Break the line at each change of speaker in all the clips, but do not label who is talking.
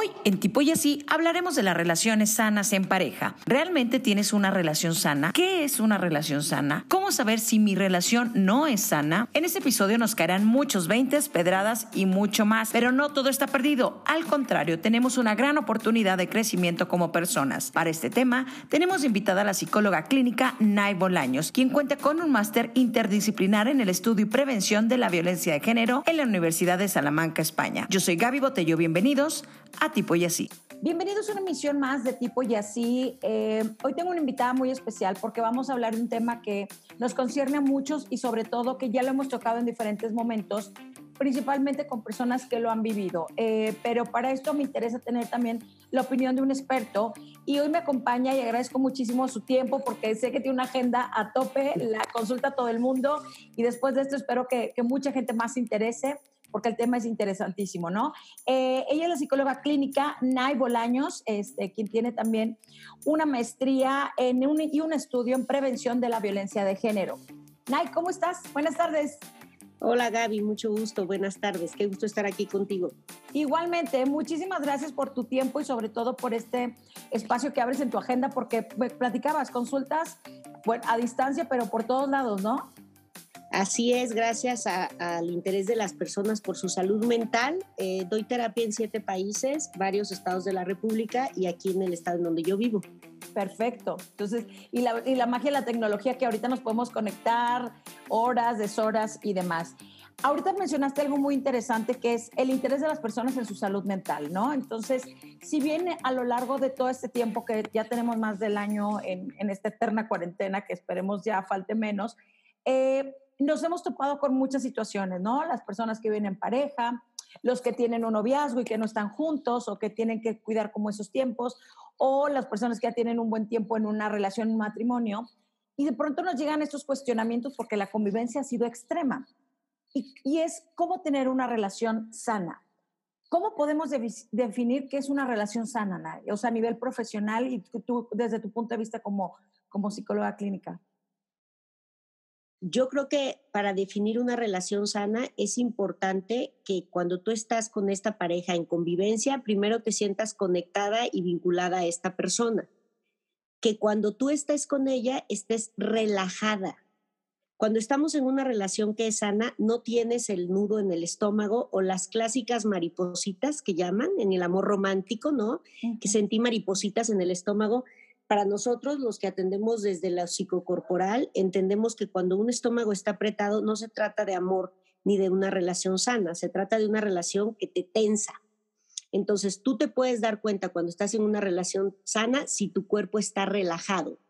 Hoy en Tipo y Así hablaremos de las relaciones sanas en pareja. ¿Realmente tienes una relación sana? ¿Qué es una relación sana? ¿Cómo saber si mi relación no es sana? En este episodio nos caerán muchos veintes, pedradas y mucho más, pero no todo está perdido. Al contrario, tenemos una gran oportunidad de crecimiento como personas. Para este tema, tenemos invitada a la psicóloga clínica Nay Bolaños, quien cuenta con un máster interdisciplinar en el estudio y prevención de la violencia de género en la Universidad de Salamanca, España. Yo soy Gaby Botello, bienvenidos a Tipo y Así.
Bienvenidos a una emisión más de Tipo y Así. Eh, hoy tengo una invitada muy especial porque vamos a hablar de un tema que nos concierne a muchos y sobre todo que ya lo hemos tocado en diferentes momentos, principalmente con personas que lo han vivido. Eh, pero para esto me interesa tener también la opinión de un experto y hoy me acompaña y agradezco muchísimo su tiempo porque sé que tiene una agenda a tope, la consulta a todo el mundo y después de esto espero que, que mucha gente más se interese porque el tema es interesantísimo, ¿no? Eh, ella es la psicóloga clínica Nay Bolaños, este, quien tiene también una maestría en un, y un estudio en prevención de la violencia de género. Nay, ¿cómo estás? Buenas tardes.
Hola Gaby, mucho gusto, buenas tardes, qué gusto estar aquí contigo.
Igualmente, muchísimas gracias por tu tiempo y sobre todo por este espacio que abres en tu agenda porque platicabas consultas bueno, a distancia, pero por todos lados, ¿no?
Así es, gracias al interés de las personas por su salud mental. Eh, doy terapia en siete países, varios estados de la República y aquí en el estado en donde yo vivo.
Perfecto. Entonces, y la, magia de la tecnología que ahorita nos podemos conectar horas, deshoras y demás. Ahorita mencionaste algo muy interesante que es el interés de las personas en su salud mental, ¿no? Entonces, si bien a lo largo de todo este tiempo que ya tenemos más del año en, en esta eterna cuarentena, que esperemos ya falte menos, eh, nos hemos topado con muchas situaciones, ¿no? Las personas que viven en pareja, los que tienen un noviazgo y que no están juntos o que tienen que cuidar como esos tiempos, o las personas que ya tienen un buen tiempo en una relación, un matrimonio, y de pronto nos llegan estos cuestionamientos porque la convivencia ha sido extrema. Y, es cómo tener una relación sana. ¿Cómo podemos definir qué es una relación sana, O sea, a nivel profesional y tú, desde tu punto de vista como, como psicóloga clínica.
Yo creo que para definir una relación sana es importante que cuando tú estás con esta pareja en convivencia, primero te sientas conectada y vinculada a esta persona. Que cuando tú estés con ella, estés relajada. Cuando estamos en una relación que es sana, no tienes el nudo en el estómago o las clásicas maripositas que llaman en el amor romántico, ¿no? Que sentí maripositas en el estómago para nosotros, los que atendemos desde la psicocorporal, entendemos que cuando un estómago está apretado no se trata de amor ni de una relación sana, se trata de una relación que te tensa. Entonces, tú te puedes dar cuenta cuando estás en una relación sana si tu cuerpo está relajado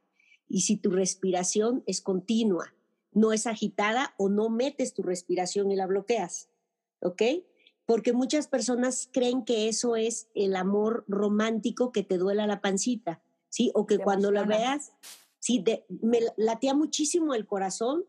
y si tu respiración es continua, no es agitada o no metes tu respiración y la bloqueas. ¿Ok? Porque muchas personas creen que eso es el amor romántico que te duela la pancita. ¿Sí? O que cuando la veas, sí, me latía muchísimo el corazón.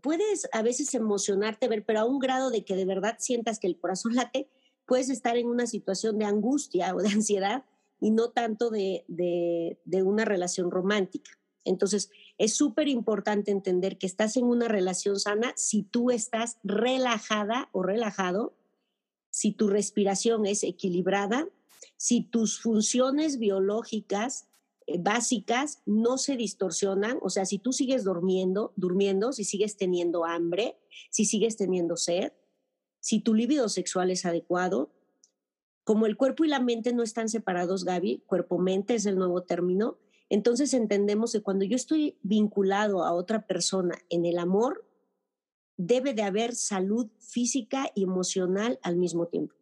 Puedes a veces emocionarte, ver, pero a un grado de que de verdad sientas que el corazón late, puedes estar en una situación de angustia o de ansiedad y no tanto de, de, de una relación romántica. Entonces, es súper importante entender que estás en una relación sana si tú estás relajada o relajado, si tu respiración es equilibrada, si tus funciones biológicas básicas no se distorsionan, o sea, si tú sigues durmiendo, durmiendo, si sigues teniendo hambre, si sigues teniendo sed, si tu líbido sexual es adecuado, como el cuerpo y la mente no están separados, Gaby, cuerpo-mente es el nuevo término, entonces entendemos que cuando yo estoy vinculado a otra persona en el amor, debe de haber salud física y emocional al mismo tiempo.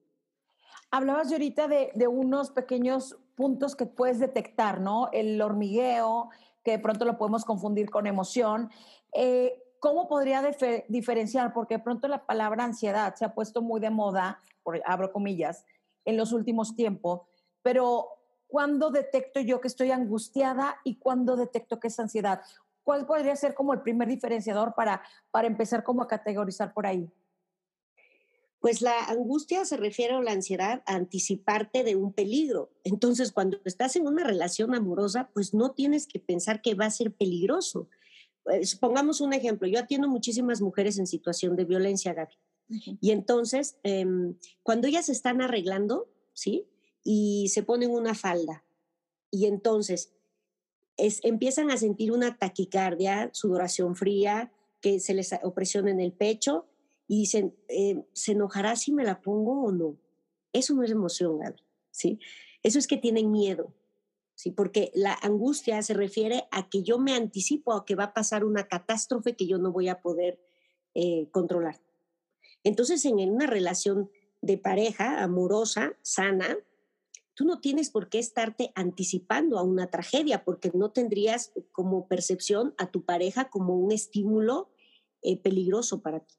Hablabas de ahorita de unos pequeños puntos que puedes detectar, ¿no? El hormigueo, que de pronto lo podemos confundir con emoción. Eh, ¿Cómo podría diferenciar? Porque de pronto la palabra ansiedad se ha puesto muy de moda, por, abro comillas, en los últimos tiempos, pero ¿cuándo detecto yo que estoy angustiada y cuándo detecto que es ansiedad? ¿Cuál podría ser como el primer diferenciador para, para empezar como a categorizar por ahí?
Pues la angustia se refiere a la ansiedad a anticiparte de un peligro. Entonces, cuando estás en una relación amorosa, pues no tienes que pensar que va a ser peligroso. Pues, pongamos un ejemplo. Yo atiendo muchísimas mujeres en situación de violencia, Gaby. Y entonces, em, cuando ellas están arreglando, ¿sí? y se ponen una falda. Y entonces es, empiezan a sentir una taquicardia, sudoración fría, que se les opresiona en el pecho y dicen, eh, ¿se enojará si me la pongo o no? Eso no es emoción, Gaby, ¿sí? Eso es que tienen miedo, ¿sí? Porque la angustia se refiere a que yo me anticipo a que va a pasar una catástrofe que yo no voy a poder eh, controlar. Entonces, en una relación de pareja amorosa, sana, tú no tienes por qué estarte anticipando a una tragedia, porque no tendrías como percepción a tu pareja como un estímulo eh, peligroso para ti.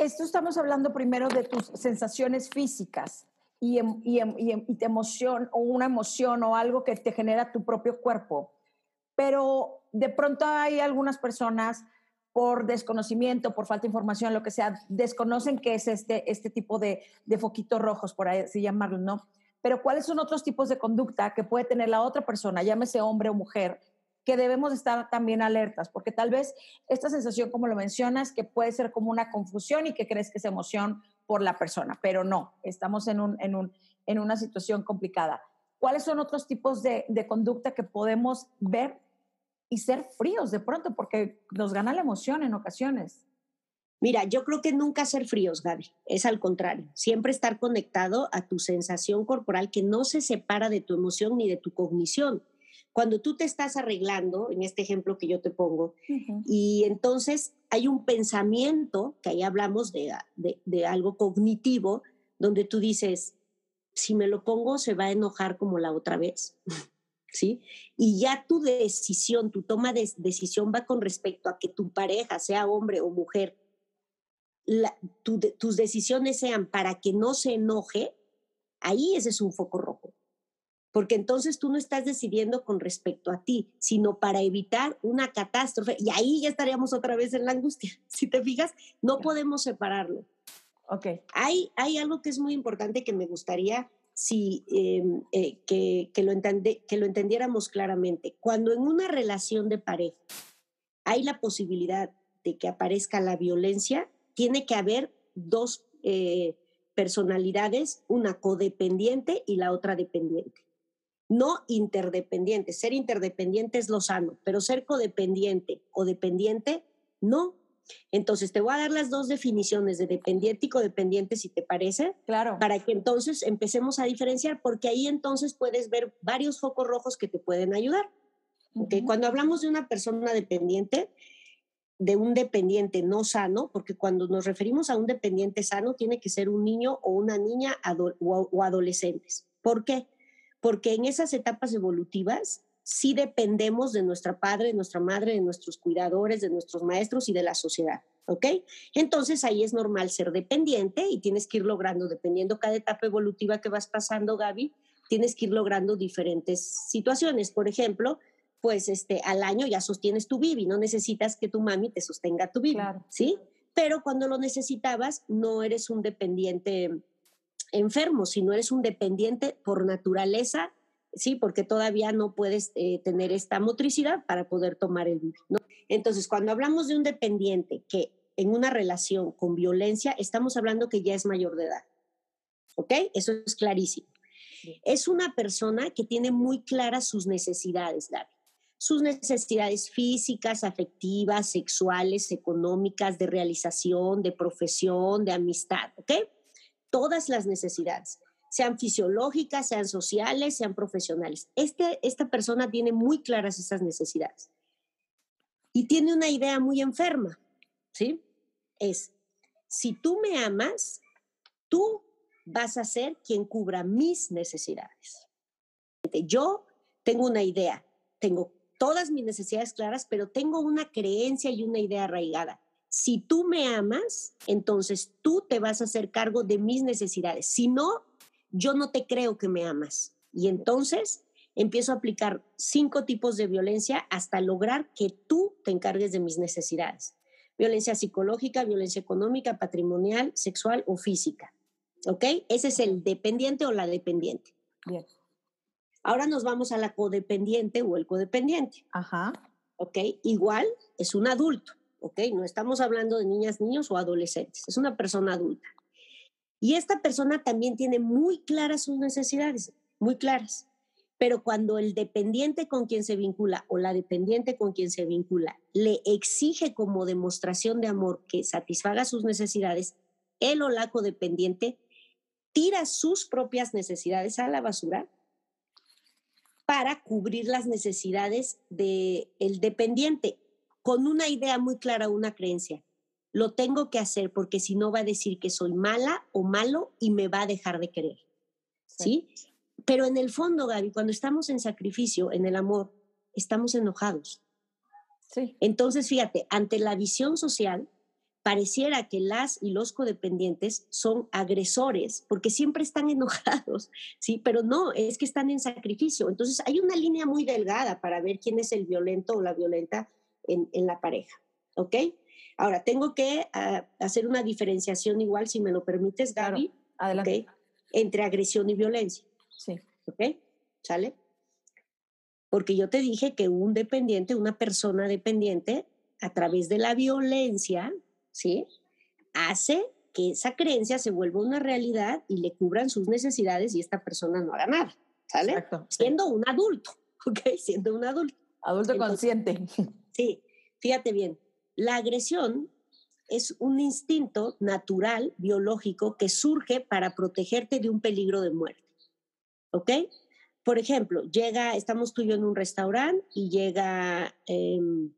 Esto estamos hablando primero de tus sensaciones físicas y, em, y, em, y, em, y emoción o una emoción o algo que te genera tu propio cuerpo. Pero de pronto hay algunas personas por desconocimiento, por falta de información, lo que sea, desconocen qué es este, este tipo de, de foquitos rojos, por así llamarlo, ¿no? Pero cuáles son otros tipos de conducta que puede tener la otra persona, llámese hombre o mujer, que debemos estar también alertas, porque tal vez esta sensación, como lo mencionas, que puede ser como una confusión y que crees que es emoción por la persona, pero no, estamos en, un, en, un, en una situación complicada. ¿Cuáles son otros tipos de, de conducta que podemos ver y ser fríos de pronto? Porque nos gana la emoción en ocasiones.
Mira, yo creo que nunca ser fríos, Gaby. Es al contrario. Siempre estar conectado a tu sensación corporal que no se separa de tu emoción ni de tu cognición. Cuando tú te estás arreglando, en este ejemplo que yo te pongo, y entonces hay un pensamiento, que ahí hablamos de, de, de, algo cognitivo, donde tú dices, si me lo pongo se va a enojar como la otra vez, ¿sí? Y ya tu decisión, tu toma de decisión va con respecto a que tu pareja, sea hombre o mujer, la, tu, tus decisiones sean para que no se enoje, ahí ese es un foco rojo porque entonces tú no estás decidiendo con respecto a ti, sino para evitar una catástrofe. Y ahí ya estaríamos otra vez en la angustia. Si te fijas, no podemos separarlo.
Ok.
Hay, hay algo que es muy importante que me gustaría si, eh, eh, que, que, lo entende, que lo entendiéramos claramente. Cuando en una relación de pareja hay la posibilidad de que aparezca la violencia, tiene que haber dos eh, personalidades, una codependiente y la otra dependiente no interdependiente. Ser interdependiente es lo sano, pero ser codependiente o dependiente, no. Entonces, te voy a dar las dos definiciones de dependiente y codependiente, si te parece.
Claro.
Para que entonces empecemos a diferenciar, porque ahí entonces puedes ver varios focos rojos que te pueden ayudar. Uh -huh. Cuando hablamos de una persona dependiente, de un dependiente no sano, porque cuando nos referimos a un dependiente sano, tiene que ser un niño o una niña ado o, o adolescentes. ¿Por qué? Porque en esas etapas evolutivas sí dependemos de nuestra padre, de nuestra madre, de nuestros cuidadores, de nuestros maestros y de la sociedad. ¿Ok? Entonces ahí es normal ser dependiente y tienes que ir logrando, dependiendo cada etapa evolutiva que vas pasando, Gaby, tienes que ir logrando diferentes situaciones. Por ejemplo, pues este, al año ya sostienes tu bibi, no necesitas que tu mami te sostenga tu bibi,
Claro.
¿sí? Pero cuando lo necesitabas, no eres un dependiente enfermo, sino eres un dependiente por naturaleza, sí, porque todavía no puedes eh, tener esta motricidad para poder tomar el bibi, ¿no? Entonces, cuando hablamos de un dependiente que en una relación con violencia, estamos hablando que ya es mayor de edad, ¿ok? Eso es clarísimo. Es una persona que tiene muy claras sus necesidades, Gaby. Sus necesidades físicas, afectivas, sexuales, económicas, de realización, de profesión, de amistad, ¿ok? Todas las necesidades, sean fisiológicas, sean sociales, sean profesionales. Este, esta persona tiene muy claras esas necesidades y tiene una idea muy enferma, ¿sí? Es, si tú me amas, tú vas a ser quien cubra mis necesidades. Yo tengo una idea, tengo todas mis necesidades claras, pero tengo una creencia y una idea arraigada si tú me amas, entonces tú te vas a hacer cargo de mis necesidades. Si no, yo no te creo que me amas. Y entonces empiezo a aplicar cinco tipos de violencia hasta lograr que tú te encargues de mis necesidades. Violencia psicológica, violencia económica, patrimonial, sexual o física. ¿Ok? Ese es el dependiente o la dependiente.
Bien.
Ahora nos vamos a la codependiente o el codependiente.
Ajá.
¿Ok? Igual es un adulto. ¿Ok? No estamos hablando de niñas, niños o adolescentes, es una persona adulta. Y esta persona también tiene muy claras sus necesidades, muy claras. Pero cuando el dependiente con quien se vincula o la dependiente con quien se vincula le exige como demostración de amor que satisfaga sus necesidades, él o la codependiente tira sus propias necesidades a la basura para cubrir las necesidades del el dependiente, con una idea muy clara, una creencia. Lo tengo que hacer porque si no va a decir que soy mala o malo y me va a dejar de querer. ¿Sí? Pero en el fondo, Gaby, cuando estamos en sacrificio, en el amor, estamos enojados. Sí. Entonces, fíjate, ante la visión social, pareciera que las y los codependientes son agresores porque siempre están enojados, ¿sí? Pero no, es que están en sacrificio. Entonces hay una línea muy delgada para ver quién es el violento o la violenta en, la pareja, ¿ok? Ahora, tengo que ah, hacer una diferenciación igual, si me lo permites, Gaby, adelante. entre agresión y violencia.
Sí.
¿Ok? ¿Sale? Porque yo te dije que un dependiente, una persona dependiente, a través de la violencia, ¿sí? Hace que esa creencia se vuelva una realidad y le cubran sus necesidades y esta persona no haga nada, ¿sale? Exacto, Siendo un adulto, ¿ok? Siendo un adulto.
Adulto consciente.
Sí, fíjate bien, la agresión es un instinto natural, biológico, que surge para protegerte de un peligro de muerte, ¿ok? Por ejemplo, llega, estamos tú y yo en un restaurante y llega... Em,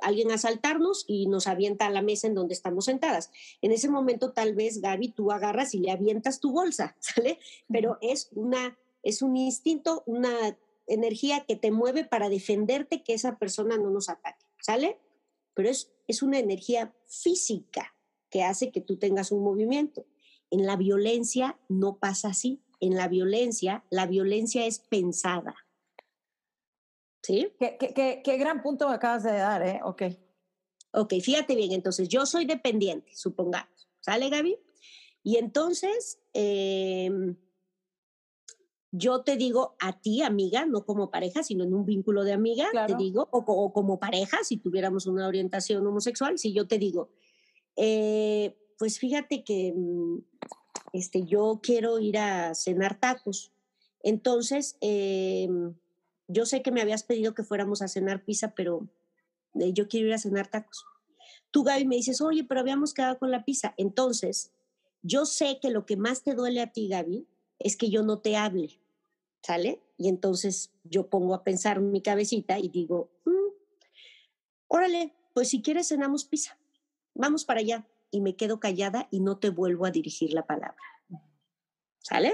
alguien a saltarnos y nos avienta a la mesa en donde estamos sentadas. En ese momento tal vez, Gaby, tú agarras y le avientas tu bolsa, ¿sale? Pero es, una, es un instinto, una energía que te mueve para defenderte que esa persona no nos ataque, ¿sale? Pero es, es una energía física que hace que tú tengas un movimiento. En la violencia no pasa así. En la violencia, la violencia es pensada. ¿Sí?
Qué, gran punto acabas de dar, ¿eh? Ok.
Ok, fíjate bien, entonces yo soy dependiente, supongamos. ¿Sale, Gaby? Y entonces, em, yo te digo a ti, amiga, no como pareja, sino en un vínculo de amiga, te digo, o, como pareja, si tuviéramos una orientación homosexual, si yo te digo, eh, pues fíjate que mm, este, yo quiero ir a cenar tacos. Entonces, eh, yo sé que me habías pedido que fuéramos a cenar pizza, pero eh, yo quiero ir a cenar tacos. Tú, Gaby, me dices, oye, pero habíamos quedado con la pizza. Entonces, yo sé que lo que más te duele a ti, Gaby, es que yo no te hable, ¿sale? Y entonces yo pongo a pensar mi cabecita y digo, mm, órale, pues si quieres cenamos pizza, vamos para allá. Y me quedo callada y no te vuelvo a dirigir la palabra. ¿Sale?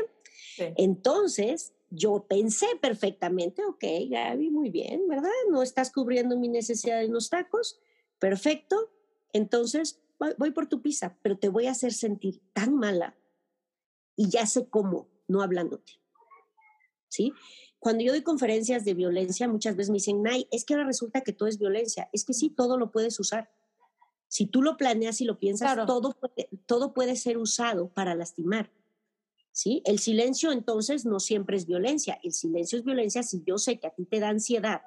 Entonces, yo pensé perfectamente, ok, Gaby, muy bien, ¿verdad? No estás cubriendo mi necesidad de los tacos, perfecto. Entonces, voy, por tu pizza, pero te voy a hacer sentir tan mala y ya sé cómo, no hablándote. ¿Sí? Cuando yo doy conferencias de violencia, muchas veces me dicen, Nay, es que ahora resulta que todo es violencia. Es que sí, todo lo puedes usar. Si tú lo planeas y lo piensas, todo, todo puede ser usado para lastimar. ¿sí? El silencio entonces no siempre es violencia. El silencio es violencia si yo sé que a ti te da ansiedad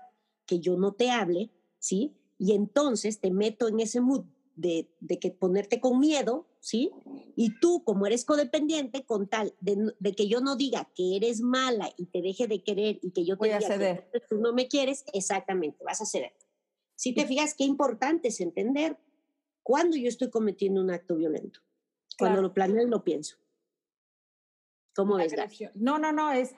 que yo no te hable, ¿sí? Y entonces te meto en ese mood de, que ponerte con miedo, ¿sí? Y tú, como eres codependiente, con tal de, que yo no diga que eres mala y te deje de querer y que yo te
Voy a ceder.
que tú no me quieres, exactamente, vas a ceder. Si te fijas, qué importante es entender cuándo yo estoy cometiendo un acto violento. Cuando lo planeo y lo pienso. ¿Cómo es?
No, no, no, es,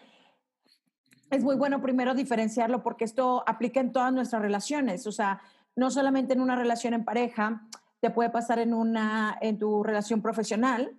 es muy bueno primero diferenciarlo porque esto aplica en todas nuestras relaciones, o sea, no solamente en una relación en pareja, te puede pasar en, una, en tu relación profesional,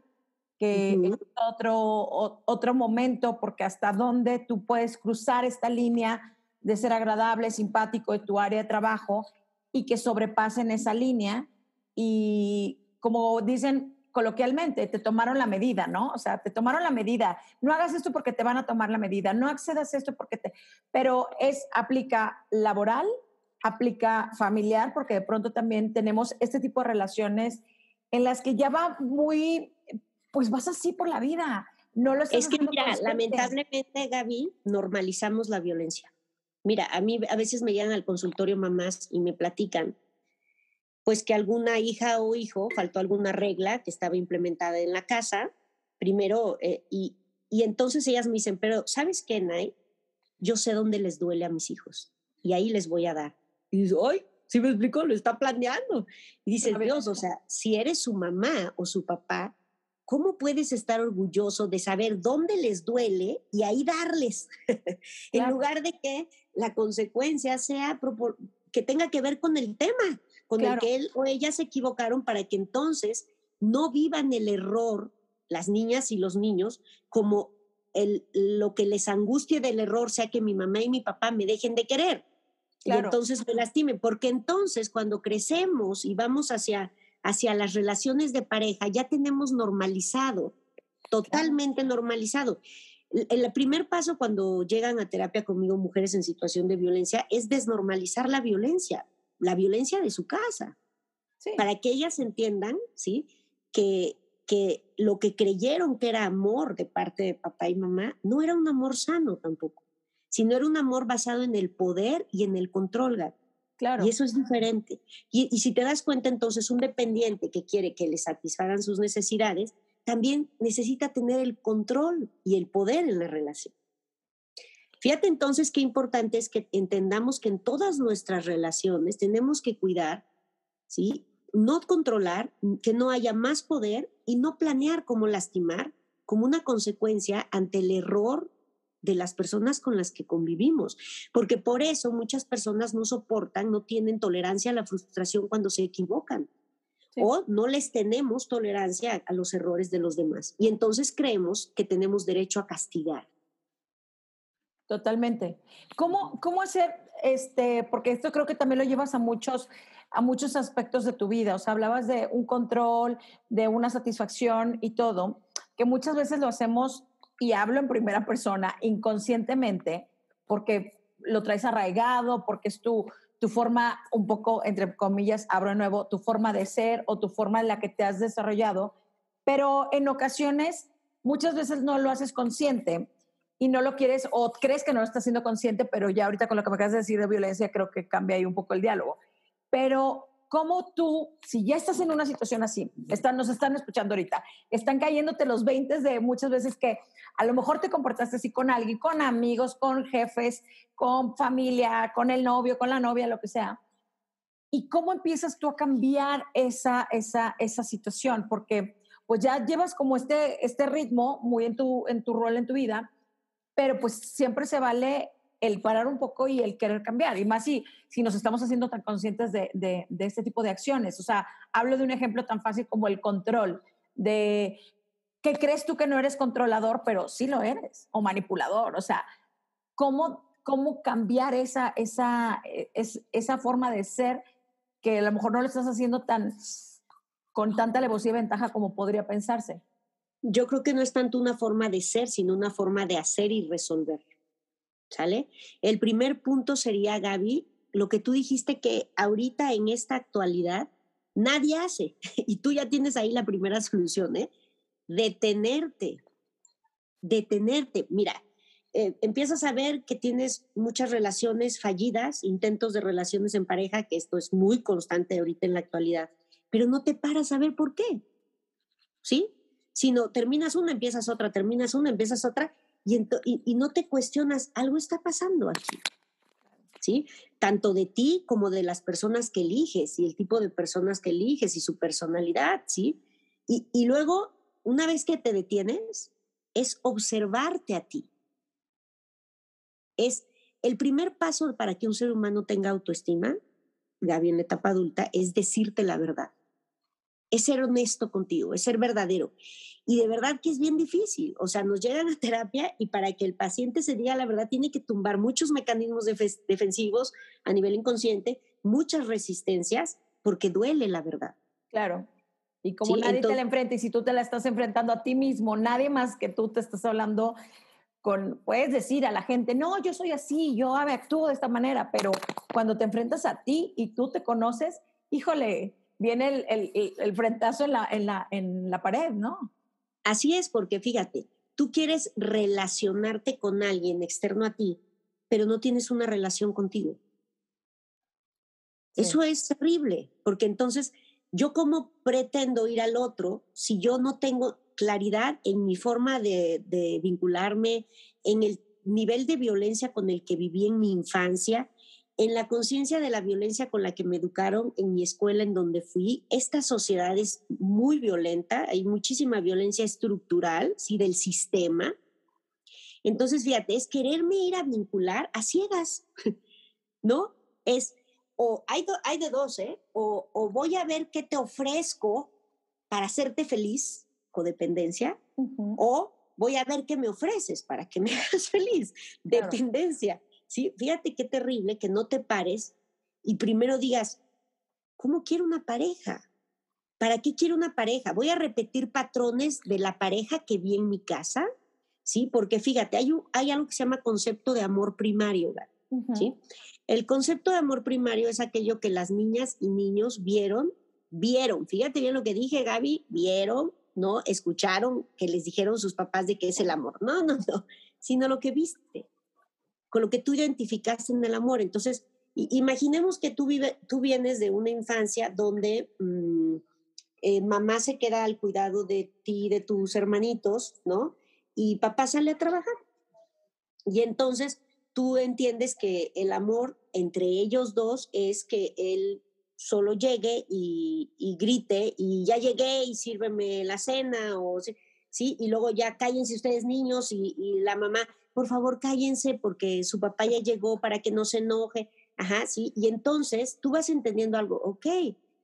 que es otro, otro momento, porque hasta dónde tú puedes cruzar esta línea de ser agradable, simpático en tu área de trabajo y que sobrepasen esa línea. Y como dicen, coloquialmente, te tomaron la medida, ¿no? O sea, te tomaron la medida. No hagas esto porque te van a tomar la medida, no accedas a esto porque te... Pero es, aplica laboral, aplica familiar, porque de pronto también tenemos este tipo de relaciones en las que ya va muy, pues vas así por la vida. No lo
es que mira, lamentablemente, Gaby, normalizamos la violencia. Mira, a mí a veces me llegan al consultorio mamás y me platican pues que alguna hija o hijo faltó alguna regla que estaba implementada en la casa, primero, eh, y, y entonces ellas me dicen, pero ¿sabes qué, Nay? Yo sé dónde les duele a mis hijos y ahí les voy a dar. Y dice, ¡ay! ¿Sí me explico? Lo está planeando. Y dice, Dios, o sea, si eres su mamá o su papá, ¿cómo puedes estar orgulloso de saber dónde les duele y ahí darles? en lugar de que la consecuencia sea que tenga que ver con el tema, con el que él o ella se equivocaron para que entonces no vivan el error, las niñas y los niños, como el, lo que les angustie del error sea que mi mamá y mi papá me dejen de querer. Y entonces me lastimen, porque entonces cuando crecemos y vamos hacia, hacia las relaciones de pareja, ya tenemos normalizado, totalmente normalizado. El, primer paso cuando llegan a terapia conmigo mujeres en situación de violencia es desnormalizar la violencia, la violencia de su casa, para que ellas entiendan, ¿sí? Que, que lo que creyeron que era amor de parte de papá y mamá no era un amor sano tampoco sino era un amor basado en el poder y en el control, Claro. Y eso es diferente. Y, y, si te das cuenta, entonces, un dependiente que quiere que le satisfagan sus necesidades, también necesita tener el control y el poder en la relación. Fíjate entonces qué importante es que entendamos que en todas nuestras relaciones tenemos que cuidar, ¿sí? No controlar, que no haya más poder y no planear cómo lastimar como una consecuencia ante el error de las personas con las que convivimos, porque por eso muchas personas no soportan, no tienen tolerancia a la frustración cuando se equivocan. O no les tenemos tolerancia a, los errores de los demás. Y entonces creemos que tenemos derecho a castigar.
Totalmente. ¿Cómo, cómo hacer, este, porque esto creo que también lo llevas a muchos, a muchos aspectos de tu vida. O sea, hablabas de un control, de una satisfacción y todo, que muchas veces lo hacemos y hablo en primera persona inconscientemente porque lo traes arraigado, porque es tu, tu forma, un poco, entre comillas, abro de nuevo, tu forma de ser o tu forma en la que te has desarrollado, pero en ocasiones, muchas veces no lo haces consciente y no lo quieres o crees que no lo estás haciendo consciente, pero ya ahorita con lo que me acabas de decir de violencia, creo que cambia ahí un poco el diálogo. Pero cómo tú, si ya estás en una situación así, están, nos están escuchando ahorita, están cayéndote los 20 de muchas veces que a lo mejor te comportaste así con alguien, con amigos, con jefes, con familia, con el novio, con la novia, lo que sea. ¿Y cómo empiezas tú a cambiar esa, esa, esa situación? Porque pues ya llevas como este, este ritmo muy en tu, en tu rol en tu vida, pero pues siempre se vale el parar un poco y el querer cambiar. Y más si, si nos estamos haciendo tan conscientes de, de, este tipo de acciones. O sea, hablo de un ejemplo tan fácil como el control, de que crees tú que no eres controlador, pero sí lo eres, o manipulador. O sea, ¿cómo, cómo cambiar esa, esa, e, es, esa forma de ser que a lo mejor no lo estás haciendo tan con tanta alevosía y ventaja como podría pensarse?
Yo creo que no es tanto una forma de ser, sino una forma de hacer y resolver. ¿Sale? El primer punto sería, Gaby, lo que tú dijiste que ahorita en esta actualidad nadie hace y tú ya tienes ahí la primera solución, ¿eh? Detenerte, detenerte. Mira, eh, empiezas a ver que tienes muchas relaciones fallidas, intentos de relaciones en pareja, que esto es muy constante ahorita en la actualidad, pero no te paras a ver por qué, ¿sí? Sino terminas una, empiezas otra, terminas una, empiezas otra, y, no te cuestionas, algo está pasando aquí. ¿Sí? Tanto de ti como de las personas que eliges y el tipo de personas que eliges y su personalidad, ¿sí? Y, luego, una vez que te detienes, es observarte a ti. Es el primer paso para que un ser humano tenga autoestima, Gaby, en la etapa adulta, es decirte la verdad. Es ser honesto contigo, es ser verdadero. Y de verdad que es bien difícil. O sea, nos llegan a terapia y para que el paciente se diga la verdad tiene que tumbar muchos mecanismos defensivos a nivel inconsciente, muchas resistencias, porque duele la verdad.
Claro. Y como nadie te la enfrenta y si tú te la estás enfrentando a ti mismo, nadie más que tú te estás hablando con, puedes decir a la gente, no, yo soy así, yo actúo de esta manera, pero cuando te enfrentas a ti y tú te conoces, híjole, viene el, el, el frentazo en la, en, la, en la pared, ¿no?
Así es, porque fíjate, tú quieres relacionarte con alguien externo a ti, pero no tienes una relación contigo. Eso es terrible, porque entonces yo cómo pretendo ir al otro si yo no tengo claridad en mi forma de, de vincularme, en el nivel de violencia con el que viví en mi infancia, en la conciencia de la violencia con la que me educaron en mi escuela en donde fui, esta sociedad es muy violenta, hay muchísima violencia estructural, sí, del sistema. Entonces, fíjate, es quererme ir a vincular a ciegas, ¿no? Es, o hay, hay de dos, ¿eh? O, o, voy a ver qué te ofrezco para hacerte feliz, codependencia, o voy a ver qué me ofreces para que me hagas feliz, dependencia. ¿Sí? Fíjate qué terrible que no te pares y primero digas, ¿cómo quiero una pareja? ¿Para qué quiero una pareja? ¿Voy a repetir patrones de la pareja que vi en mi casa? ¿Sí? Porque fíjate, hay, hay algo que se llama concepto de amor primario, ¿sí? El concepto de amor primario es aquello que las niñas y niños vieron, vieron, fíjate bien lo que dije, Gaby, vieron, ¿no? Escucharon que les dijeron sus papás de qué es el amor. No, no, no, sino lo que viste con lo que tú identificaste en el amor. Entonces, imaginemos que tú, vive, tú vienes de una infancia donde mm, eh, mamá se queda al cuidado de ti, de tus hermanitos, ¿no? Y papá sale a trabajar. Y entonces tú entiendes que el amor entre ellos dos es que él solo llegue y, grite y ya llegué y sírveme la cena o sí, y luego ya cállense ustedes niños y, y la mamá, por favor cállense porque su papá ya llegó para que no se enoje. Ajá, sí. Y entonces tú vas entendiendo algo, ok,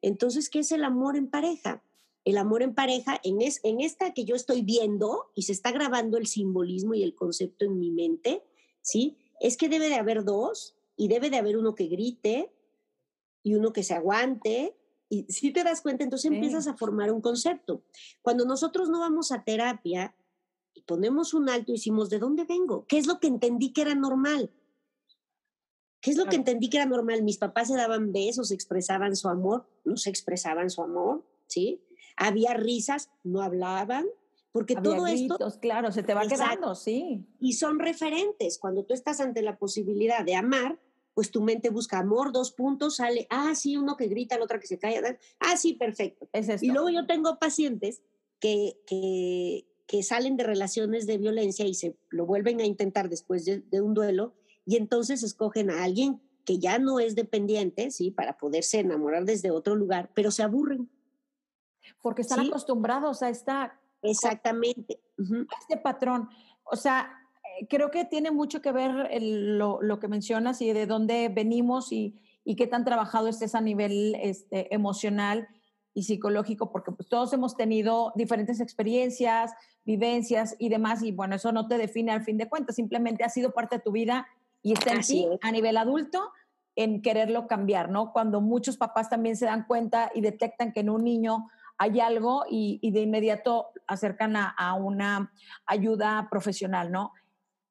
entonces, ¿qué es el amor en pareja? El amor en pareja, en, es, en esta que yo estoy viendo y se está grabando el simbolismo y el concepto en mi mente, ¿sí? Es que debe de haber dos y debe de haber uno que grite y uno que se aguante. Y si te das cuenta, entonces empiezas a formar un concepto. Cuando nosotros no vamos a terapia, ponemos un alto y decimos, ¿de dónde vengo? ¿Qué es lo que entendí que era normal? ¿Qué es lo que entendí que era normal? Mis papás se daban besos, expresaban su amor, no se expresaban su amor, ¿sí? Había risas, no hablaban, porque todo gritos, esto...
claro, se te va quedando, sí.
Y son referentes. Cuando tú estás ante la posibilidad de amar, pues tu mente busca amor, dos puntos, sale, ah, sí, uno que grita, el otro que se calla, ah, sí, perfecto. Es y luego yo tengo pacientes que, que, que salen de relaciones de violencia y se lo vuelven a intentar después de, un duelo y entonces escogen a alguien que ya no es dependiente, ¿sí? Para poderse enamorar desde otro lugar, pero se aburren.
Porque están acostumbrados a esta...
Exactamente.
este patrón. O sea, eh, creo que tiene mucho que ver lo, lo, que mencionas y de dónde venimos y, y qué tan trabajado estés a nivel este, emocional y psicológico, porque pues todos hemos tenido diferentes experiencias, vivencias y demás, y bueno, eso no te define al fin de cuentas, simplemente ha sido parte de tu vida y está en ti a nivel adulto en quererlo cambiar, ¿no? Cuando muchos papás también se dan cuenta y detectan que en un niño hay algo y, de inmediato acercan a, a, una ayuda profesional, ¿no?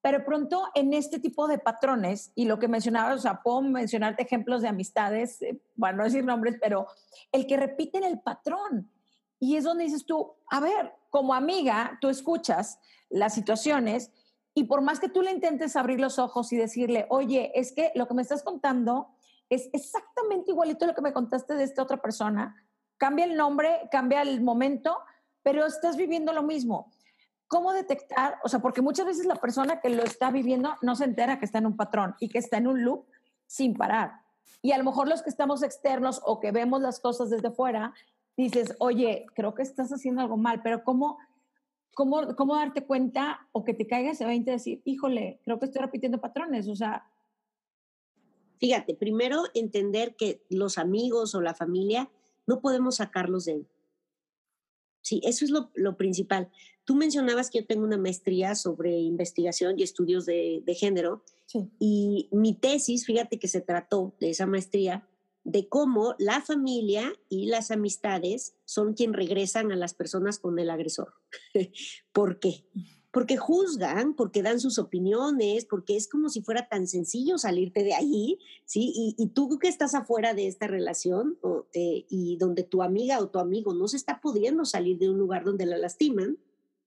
Pero pronto en este tipo de patrones, y lo que mencionabas, o sea, puedo mencionarte ejemplos de amistades, eh, bueno, no decir nombres, pero el que repiten el patrón. Y es donde dices tú, a ver, como amiga, tú escuchas las situaciones y por más que tú le intentes abrir los ojos y decirle, oye, es que lo que me estás contando es exactamente igualito a lo que me contaste de esta otra persona, cambia el nombre, cambia el momento, pero estás viviendo lo mismo. ¿Cómo detectar? O sea, porque muchas veces la persona que lo está viviendo no se entera que está en un patrón y que está en un loop sin parar. Y a lo mejor los que estamos externos o que vemos las cosas desde fuera, dices, oye, creo que estás haciendo algo mal, pero ¿cómo, cómo, cómo darte cuenta o que te caiga ese 20 y decir, híjole, creo que estoy repitiendo patrones? O sea...
Fíjate, primero entender que los amigos o la familia no podemos sacarlos de él. Sí, eso es lo, lo, principal. Tú mencionabas que yo tengo una maestría sobre investigación y estudios de, de género. Y mi tesis, fíjate que se trató de esa maestría, de cómo la familia y las amistades son quien regresan a las personas con el agresor. ¿Por qué? porque juzgan, porque dan sus opiniones, porque es como si fuera tan sencillo salirte de ahí, ¿sí? Y, tú que estás afuera de esta relación y donde tu amiga o tu amigo no se está pudiendo salir de un lugar donde la lastiman,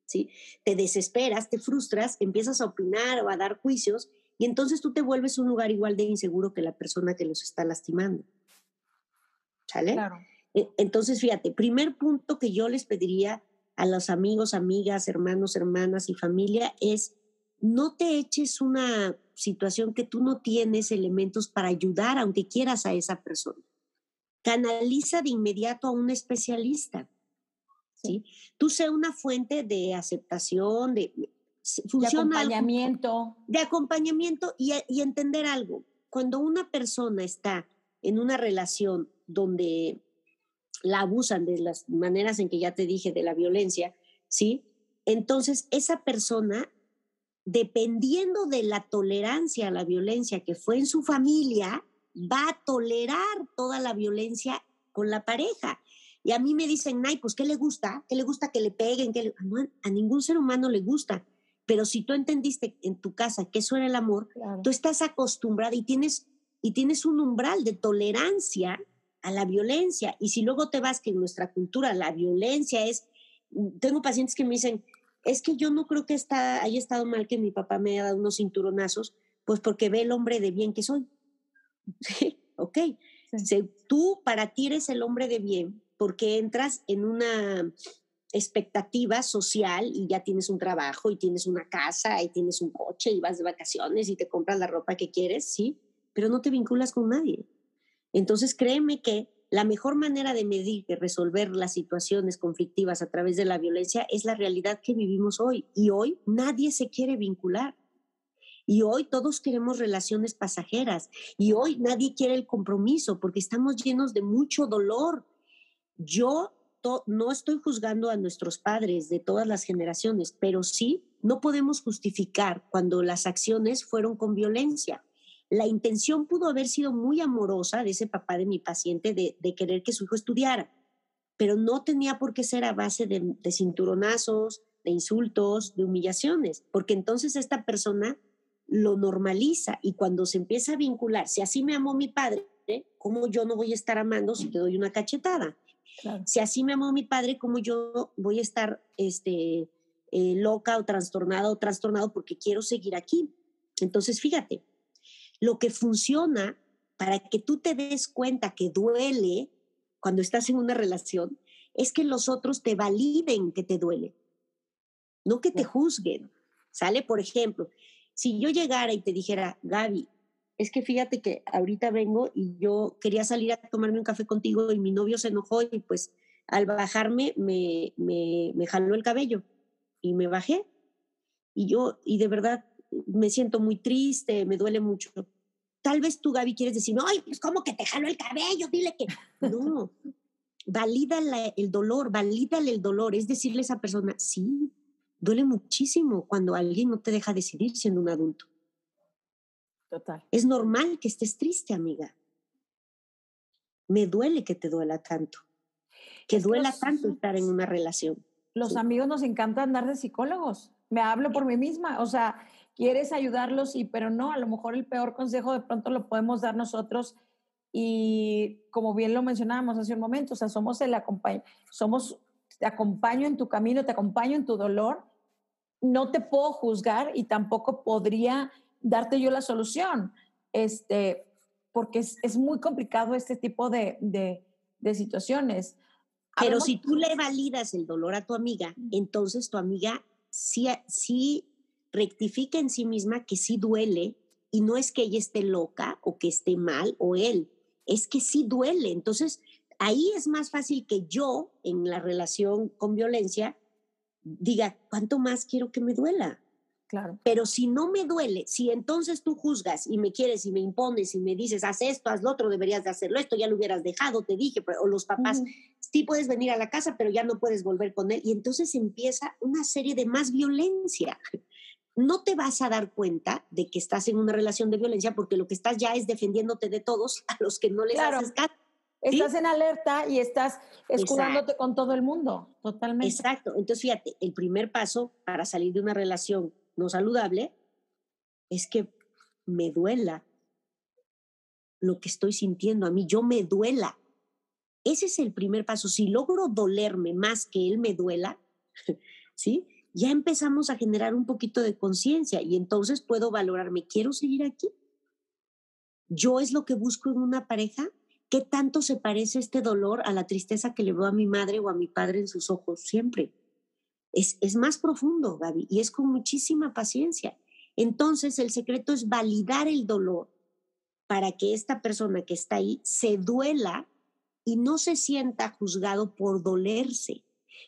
¿sí? Te desesperas, te frustras, empiezas a opinar o a dar juicios y entonces tú te vuelves un lugar igual de inseguro que la persona que los está lastimando. ¿Sale? Claro. E, entonces, fíjate, primer punto que yo les pediría a los amigos, amigas, hermanos, hermanas y familia es no te eches una situación que tú no tienes elementos para ayudar, aunque quieras a esa persona. Canaliza de inmediato a un especialista. ¿sí? Tú sé una fuente de aceptación, de,
acompañamiento.
de acompañamiento y, y entender algo. Cuando una persona está en una relación donde la abusan de las maneras en que ya te dije de la violencia, ¿sí? Entonces, esa persona, dependiendo de la tolerancia a la violencia que fue en su familia, va a tolerar toda la violencia con la pareja. Y a mí me dicen, Nay, pues, ¿qué le gusta? ¿Qué le gusta que le peguen? que a ningún ser humano le gusta. Pero si tú entendiste en tu casa que eso era el amor, tú estás acostumbrada y tienes, y tienes un umbral de tolerancia a la violencia. Y si luego te vas que en nuestra cultura la violencia es, mm, tengo pacientes que me dicen, es que yo no creo que está, haya estado mal que mi papá me haya dado unos cinturonazos, pues porque ve el hombre de bien que soy. ok. tú para ti eres el hombre de bien porque entras en una expectativa social y ya tienes un trabajo y tienes una casa y tienes un coche y vas de vacaciones y te compras la ropa que quieres, sí, pero no te vinculas con nadie. Entonces, créeme que la mejor manera de medir y resolver las situaciones conflictivas a través de la violencia es la realidad que vivimos hoy. Y hoy nadie se quiere vincular. Y hoy todos queremos relaciones pasajeras. Y hoy nadie quiere el compromiso porque estamos llenos de mucho dolor. Yo no estoy juzgando a nuestros padres de todas las generaciones, pero sí no podemos justificar cuando las acciones fueron con violencia. La intención pudo haber sido muy amorosa de ese papá de mi paciente de, querer que su hijo estudiara, pero no tenía por qué ser a base de, cinturonazos, de insultos, de humillaciones, porque entonces esta persona lo normaliza y cuando se empieza a vincular, si así me amó mi padre, ¿cómo yo no voy a estar amando si te doy una cachetada? Si así me amó mi padre, ¿cómo yo voy a estar este, eh, loca o trastornada o trastornado porque quiero seguir aquí? Entonces, fíjate, lo que funciona para que tú te des cuenta que duele cuando estás en una relación es que los otros te validen que te duele, no que te juzguen. ¿Sale? Por ejemplo, si yo llegara y te dijera, Gaby, es que fíjate que ahorita vengo y yo quería salir a tomarme un café contigo y mi novio se enojó y pues al bajarme me, me, me jaló el cabello y me bajé. Y yo, y de verdad, me siento muy triste, me duele mucho. Tal vez tú, Gaby, quieres decir, ay, pues cómo que te jalo el cabello, dile que... No, valida el dolor, valídale el dolor, es decirle a esa persona, sí, duele muchísimo cuando alguien no te deja decidir siendo un adulto.
Total.
Es normal que estés triste, amiga. Me duele que te duela tanto, que duela tanto estar en una relación.
Los amigos nos encanta andar de psicólogos. Me hablo por mí misma, o sea, quieres ayudarlos, y, pero no, a lo mejor el peor consejo de pronto lo podemos dar nosotros y como bien lo mencionábamos hace un momento, o sea, somos el acompaño, somos, te acompaño en tu camino, te acompaño en tu dolor, no te puedo juzgar y tampoco podría darte yo la solución, este, porque es, es muy complicado este tipo de, de, de situaciones.
Pero si tú le validas el dolor a tu amiga, entonces tu amiga sí, sí rectifica en sí misma que sí duele y no es que ella esté loca o que esté mal o él, es que sí duele. Entonces, ahí es más fácil que yo en la relación con violencia diga, ¿cuánto más quiero que me duela?
Claro.
Pero si no me duele, si entonces tú juzgas y me quieres y me impones y me dices, haz esto, haz lo otro, deberías de hacerlo, esto ya lo hubieras dejado, te dije, o los papás, sí puedes venir a la casa, pero ya no puedes volver con él. Y entonces empieza una serie de más violencia no te vas a dar cuenta de que estás en una relación de violencia porque lo que estás ya es defendiéndote de todos a los que no les haces caso.
Estás en alerta y estás escudándote con todo el mundo, totalmente.
Exacto. Entonces, fíjate, el primer paso para salir de una relación no saludable es que me duela lo que estoy sintiendo a mí, yo me duela. Ese es el primer paso. Si logro dolerme más que él me duela, ¿sí? Ya empezamos a generar un poquito de conciencia y entonces puedo valorarme, ¿quiero seguir aquí? ¿Yo es lo que busco en una pareja? ¿Qué tanto se parece este dolor a la tristeza que le veo a mi madre o a mi padre en sus ojos siempre? Es, es más profundo, Gaby, y es con muchísima paciencia. Entonces, el secreto es validar el dolor para que esta persona que está ahí se duela y no se sienta juzgado por dolerse,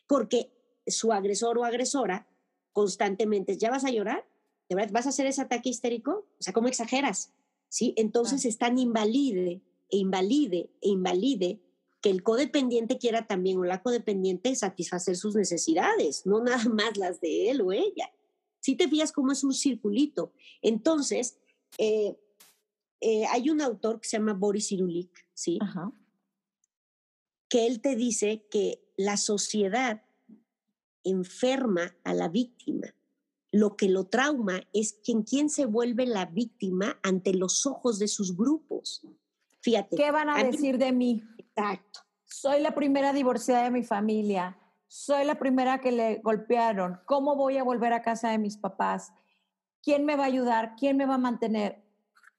porque su agresor o agresora constantemente, ¿ya vas a llorar? ¿De verdad vas a hacer ese ataque histérico? O sea, ¿cómo exageras? ¿Sí? Entonces están invalide e invalide e invalide que el codependiente quiera también o la codependiente satisfacer sus necesidades, no nada más las de él o ella. Si te fijas cómo es un circulito. Entonces, eh, eh, hay un autor que se llama Boris Irulik, ¿sí? Que él te dice que la sociedad enferma a la víctima. Lo que lo trauma es quien, quien se vuelve la víctima ante los ojos de sus grupos. Fíjate.
¿Qué van a, decir de mí?
Exacto.
Soy la primera divorciada de mi familia. Soy la primera que le golpearon. ¿Cómo voy a volver a casa de mis papás? ¿Quién me va a ayudar? ¿Quién me va a mantener?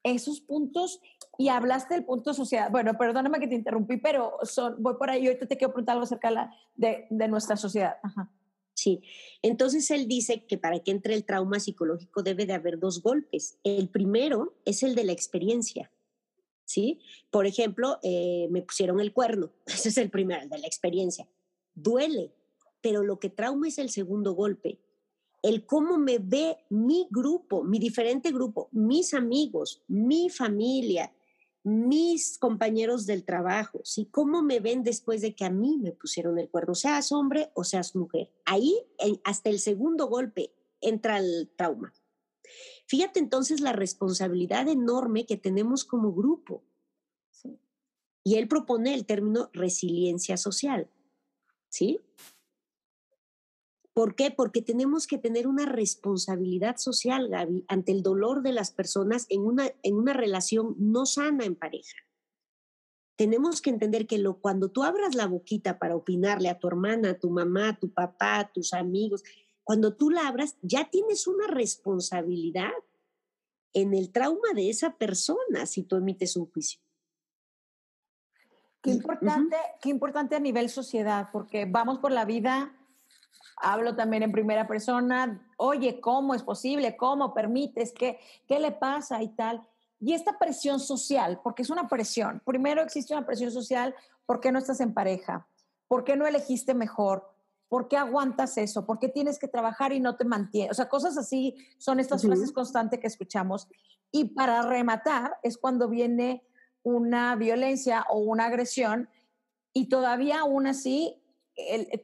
Esos puntos, y hablaste del punto social. Bueno, perdóname que te interrumpí, pero son, voy por ahí. Ahorita te quiero preguntar algo acerca de, de, nuestra sociedad.
Sí, entonces él dice que para que entre el trauma psicológico debe de haber dos golpes. El primero es el de la experiencia. ¿sí? Por ejemplo, eh, me pusieron el cuerno, ese es el primero, el de la experiencia. Duele, pero lo que trauma es el segundo golpe. El cómo me ve mi grupo, mi diferente grupo, mis amigos, mi familia, mis compañeros del trabajo, ¿sí? ¿Cómo me ven después de que a mí me pusieron el cuerno, seas hombre o seas mujer? Ahí, hasta el segundo golpe, entra el trauma. Fíjate entonces la responsabilidad enorme que tenemos como grupo. Y él propone el término resiliencia social. ¿Sí? ¿Por qué? Porque tenemos que tener una responsabilidad social, Gaby, ante el dolor de las personas en una, en una relación no sana en pareja. Tenemos que entender que lo, cuando tú abras la boquita para opinarle a tu hermana, a tu mamá, a tu papá, a tus amigos, cuando tú la abras, ya tienes una responsabilidad en el trauma de esa persona si tú emites un juicio.
Qué importante, qué importante a nivel sociedad, porque vamos por la vida, hablo también en primera persona, oye, ¿cómo es posible? ¿Cómo permites? ¿Qué, qué le pasa y tal? Y esta presión social, porque es una presión. Primero existe una presión social, ¿por qué no estás en pareja? ¿Por qué no elegiste mejor? ¿Por qué aguantas eso? ¿Por qué tienes que trabajar y no te mantienes? O sea, cosas así son estas frases constantes que escuchamos. Y para rematar es cuando viene una violencia o una agresión y todavía aún así,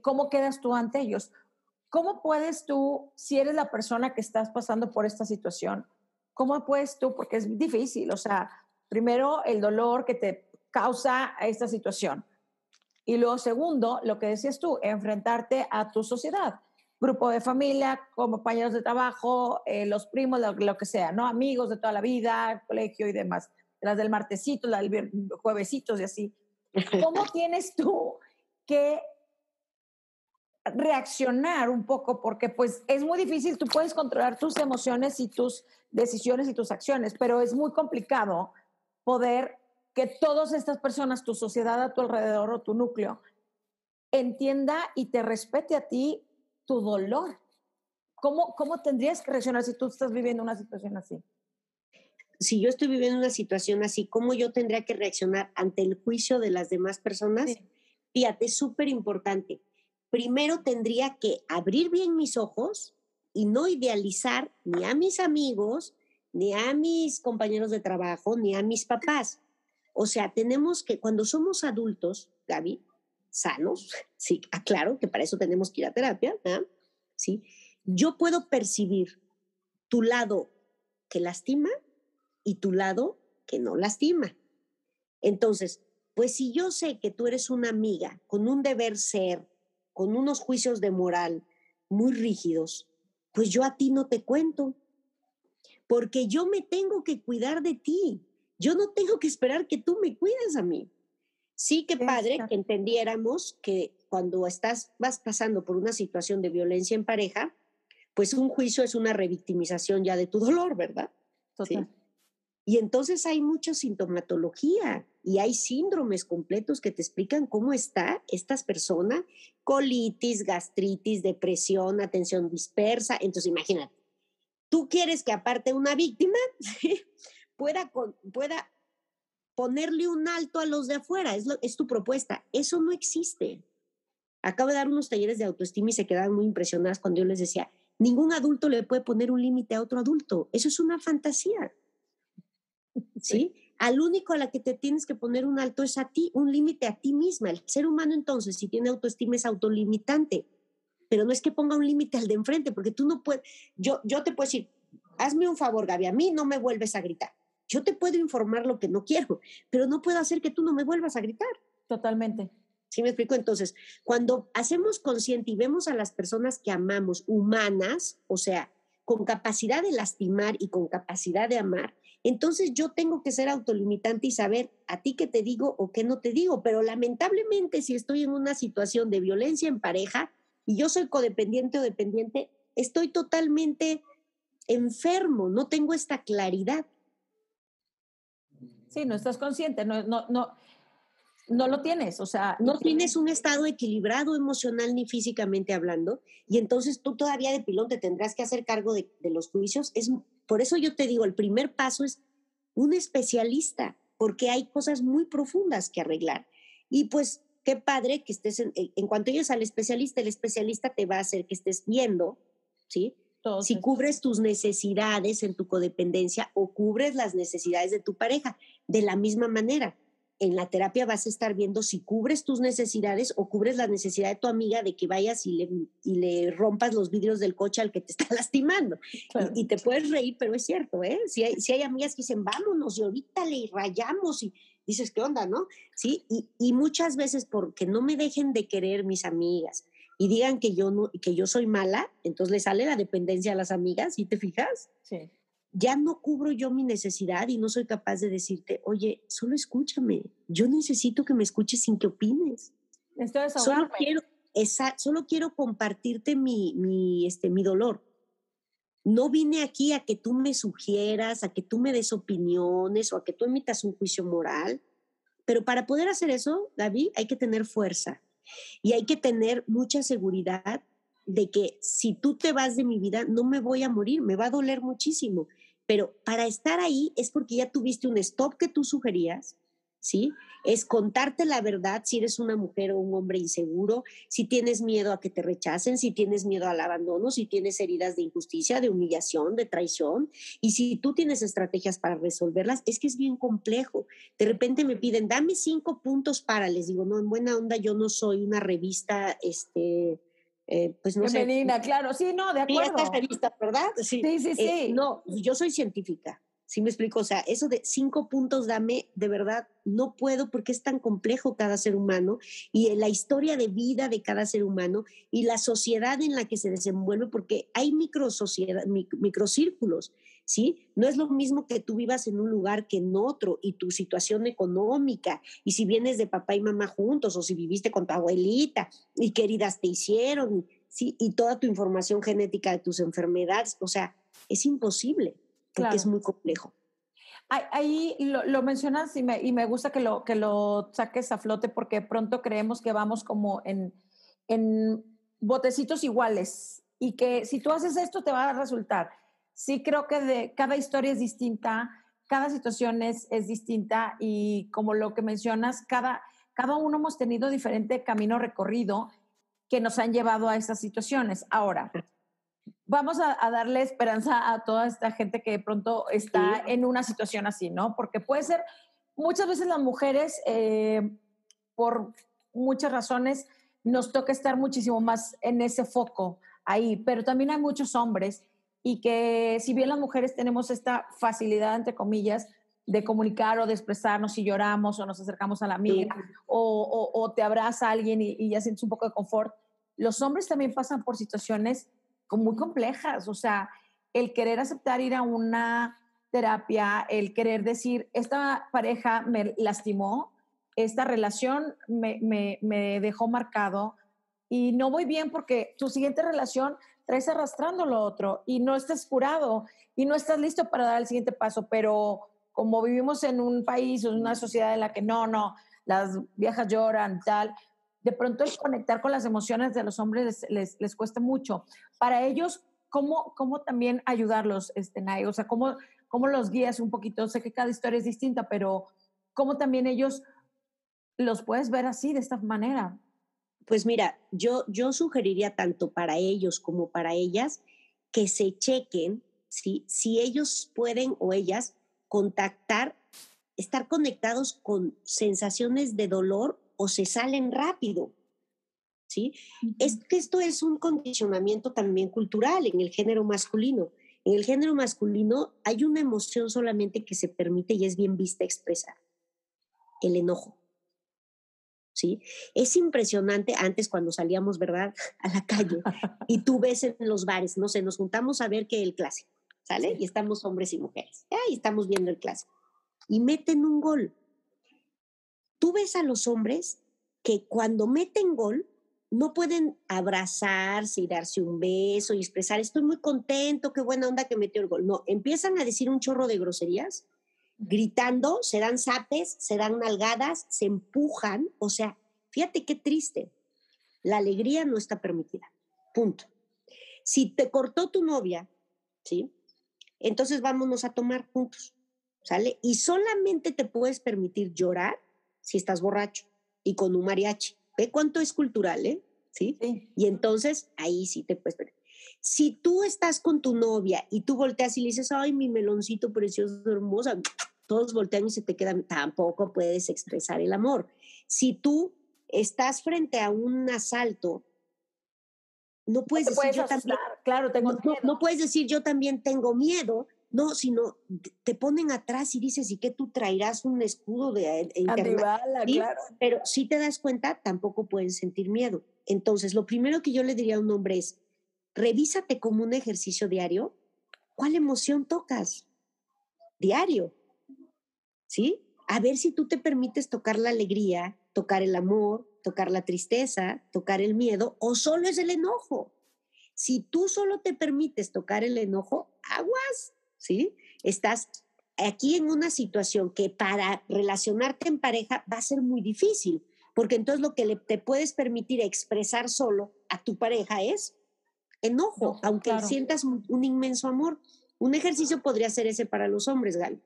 ¿cómo quedas tú ante ellos? ¿Cómo puedes tú, si eres la persona que estás pasando por esta situación, cómo puedes tú, porque es difícil, o sea, primero el dolor que te causa esta situación y luego segundo, lo que decías tú, enfrentarte a tu sociedad, grupo de familia, compañeros de trabajo, eh, los primos, lo, lo que sea, ¿no? Amigos de toda la vida, colegio y demás las del martesito, las del juevesitos y así. ¿Cómo tienes tú que reaccionar un poco? Porque pues es muy difícil, tú puedes controlar tus emociones y tus decisiones y tus acciones, pero es muy complicado poder que todas estas personas, tu sociedad a tu alrededor o tu núcleo, entienda y te respete a ti tu dolor. ¿Cómo, ¿Cómo tendrías que reaccionar si tú estás viviendo una situación así?
si yo estoy viviendo una situación así, ¿cómo yo tendría que reaccionar ante el juicio de las demás personas? Fíjate, es súper importante. Primero tendría que abrir bien mis ojos y no idealizar ni a mis amigos, ni a mis compañeros de trabajo, ni a mis papás. O sea, tenemos que, cuando somos adultos, Gaby, sanos, sí, aclaro que para eso tenemos que ir a terapia, ¿sí? Yo puedo percibir tu lado que lastima y tu lado que no lastima. Entonces, pues si yo sé que tú eres una amiga con un deber ser, con unos juicios de moral muy rígidos, pues yo a ti no te cuento, porque yo me tengo que cuidar de ti. Yo no tengo que esperar que tú me cuides a mí. Sí que padre que entendiéramos que cuando estás vas pasando por una situación de violencia en pareja, pues un juicio es una revictimización ya de tu dolor, ¿verdad?
Total.
Y entonces hay mucha sintomatología y hay síndromes completos que te explican cómo está estas personas, colitis, gastritis, depresión, atención dispersa. Entonces, imagínate, tú quieres que aparte una víctima pueda, pueda ponerle un alto a los de afuera, es, es tu propuesta. Eso no existe. Acabo de dar unos talleres de autoestima y se quedaban muy impresionadas cuando yo les decía, ningún adulto le puede poner un límite a otro adulto. Eso es una fantasía. ¿Sí? Al único a la que te tienes que poner un alto es a ti, un límite a ti misma. El ser humano entonces, si tiene autoestima, es autolimitante. Pero no es que ponga un límite al de enfrente, porque tú no puedes, yo, yo te puedo decir, hazme un favor, Gaby, a mí no me vuelves a gritar. Yo te puedo informar lo que no quiero, pero no puedo hacer que tú no me vuelvas a gritar.
Totalmente.
¿Sí me explico? Entonces, cuando hacemos consciente y vemos a las personas que amamos humanas, o sea, con capacidad de lastimar y con capacidad de amar, entonces yo tengo que ser autolimitante y saber a ti qué te digo o qué no te digo. Pero lamentablemente, si estoy en una situación de violencia en pareja y yo soy codependiente o dependiente, estoy totalmente enfermo, no tengo esta claridad.
Sí, no estás consciente, no, no, no, no lo tienes, o sea...
No tienes un estado equilibrado emocional ni físicamente hablando, y entonces tú todavía de pilón te tendrás que hacer cargo de, los juicios. Es, por eso yo te digo, el primer paso es un especialista, porque hay cosas muy profundas que arreglar. Y pues qué padre que estés, en, en cuanto llegues al especialista, el especialista te va a hacer que estés viendo, ¿sí? si cubres tus necesidades en tu codependencia o cubres las necesidades de tu pareja. De la misma manera, en la terapia vas a estar viendo si cubres tus necesidades o cubres la necesidad de tu amiga de que vayas y le, y le rompas los vidrios del coche al que te está lastimando. Y, te puedes reír, pero es cierto, ¿eh? Si hay, si hay amigas que dicen, vámonos y ahorita le rayamos y dices, ¿qué onda, no? Sí, y, y muchas veces porque no me dejen de querer mis amigas y digan que yo, no, que yo soy mala, entonces le sale la dependencia a las amigas, ¿y te fijas?
Sí
ya no cubro yo mi necesidad y no soy capaz de decirte, oye, solo escúchame, yo necesito que me escuches sin que opines. solo quiero, esa, solo quiero compartirte mi, mi, este, mi dolor. No vine aquí a que tú me sugieras, a que tú me des opiniones o a que tú emitas un juicio moral. Pero para poder hacer eso, David, hay que tener fuerza y hay que tener mucha seguridad de que si tú te vas de mi vida, no me voy a morir, me va a doler muchísimo. Pero para estar ahí es porque ya tuviste un stop que tú sugerías, ¿sí? Es contarte la verdad si eres una mujer o un hombre inseguro, si tienes miedo a que te rechacen, si tienes miedo al abandono, si tienes heridas de injusticia, de humillación, de traición, y si tú tienes estrategias para resolverlas, es que es bien complejo. De repente me piden, dame cinco puntos para, les digo, no, en buena onda, yo no soy una revista, este, eh, pues no
Femenina, claro, sí, no, de acuerdo.
Estas revistas, ¿verdad?
Sí, sí, sí.
Eh, no, yo soy científica, ¿sí me explico? O sea, eso de cinco puntos, dame, de verdad, no puedo porque es tan complejo cada ser humano y la historia de vida de cada ser humano y la sociedad en la que se desenvuelve, porque hay micro microcírculos. ¿Sí? No es lo mismo que tú vivas en un lugar que en otro y tu situación económica, y si vienes de papá y mamá juntos, o si viviste con tu abuelita y qué heridas te hicieron, ¿sí? Y toda tu información genética de tus enfermedades, o sea, es imposible, porque es muy complejo.
Ahí lo, mencionas y me, y me, gusta que lo, que lo saques a flote porque pronto creemos que vamos como en, en botecitos iguales y que si tú haces esto te va a resultar sí creo que de, cada historia es distinta, cada situación es, es distinta y como lo que mencionas, cada, cada uno hemos tenido diferente camino recorrido que nos han llevado a esas situaciones. Ahora, vamos a, darle esperanza a toda esta gente que de pronto está en una situación así, ¿no? Porque puede ser, muchas veces las mujeres, eh, por muchas razones, nos toca estar muchísimo más en ese foco ahí, pero también hay muchos hombres y que si bien las mujeres tenemos esta facilidad, entre comillas, de comunicar o de expresarnos si lloramos o nos acercamos a la amiga o, o, te abraza alguien y, ya sientes un poco de confort, los hombres también pasan por situaciones muy complejas, o sea, el querer aceptar ir a una terapia, el querer decir, esta pareja me lastimó, esta relación me, me, me dejó marcado y no voy bien porque tu siguiente relación traes arrastrando lo otro y no estás curado y no estás listo para dar el siguiente paso, pero como vivimos en un país o en una sociedad en la que no, no, las viejas lloran, tal, de pronto el conectar con las emociones de los hombres les, les, cuesta mucho. Para ellos, ¿cómo, cómo también ayudarlos, este, Nay? O sea, ¿cómo, ¿cómo los guías un poquito? Sé que cada historia es distinta, pero ¿cómo también ellos los puedes ver así, de esta manera?
Pues mira, yo, yo sugeriría tanto para ellos como para ellas que se chequen ¿sí? si ellos pueden o ellas contactar, estar conectados con sensaciones de dolor o se salen rápido. ¿sí? Es que esto es un condicionamiento también cultural en el género masculino. En el género masculino hay una emoción solamente que se permite y es bien vista expresar, el enojo. ¿Sí? Es impresionante antes cuando salíamos, ¿verdad?, a la calle y tú ves en los bares, no sé, nos juntamos a ver que el clásico, ¿sale? Y estamos hombres y mujeres, y estamos viendo el clásico. Y meten un gol tú ves a los hombres que cuando meten gol no pueden abrazarse y darse un beso y expresar, estoy muy contento, qué buena onda que metió el gol. No, empiezan a decir un chorro de groserías, gritando, se dan zapes, se dan nalgadas, se empujan, o sea, fíjate qué triste. La alegría no está permitida. Punto. Si te cortó tu novia, ¿sí? Entonces vámonos a tomar juntos, ¿sale? Y solamente te puedes permitir llorar si estás borracho y con un mariachi. Ve cuánto es cultural, ¿eh? ¿Sí? Y entonces ahí sí te puedes ver. Si tú estás con tu novia y tú volteas y le dices, ay, mi meloncito precioso, hermosa, todos voltean y se te quedan, tampoco puedes expresar el amor. Si tú estás frente a un asalto, no puedes decir yo también,
claro, tengo
no, no, puedes decir yo también tengo miedo, no, sino te ponen atrás y dices, ¿y qué tú traerás un escudo de eh,
Antibala, claro.
Pero si te das cuenta, tampoco pueden sentir miedo. Entonces, lo primero que yo le diría a un hombre es, revísate como un ejercicio diario, ¿cuál emoción tocas? Diario. ¿Sí? A ver si tú te permites tocar la alegría, tocar el amor, tocar la tristeza, tocar el miedo, o solo es el enojo. Si tú solo te permites tocar el enojo, aguas, ¿sí? Estás aquí en una situación que para relacionarte en pareja va a ser muy difícil, porque entonces lo que te puedes permitir expresar solo a tu pareja es enojo, aunque sientas un, inmenso amor. Un ejercicio podría ser ese para los hombres, Gal,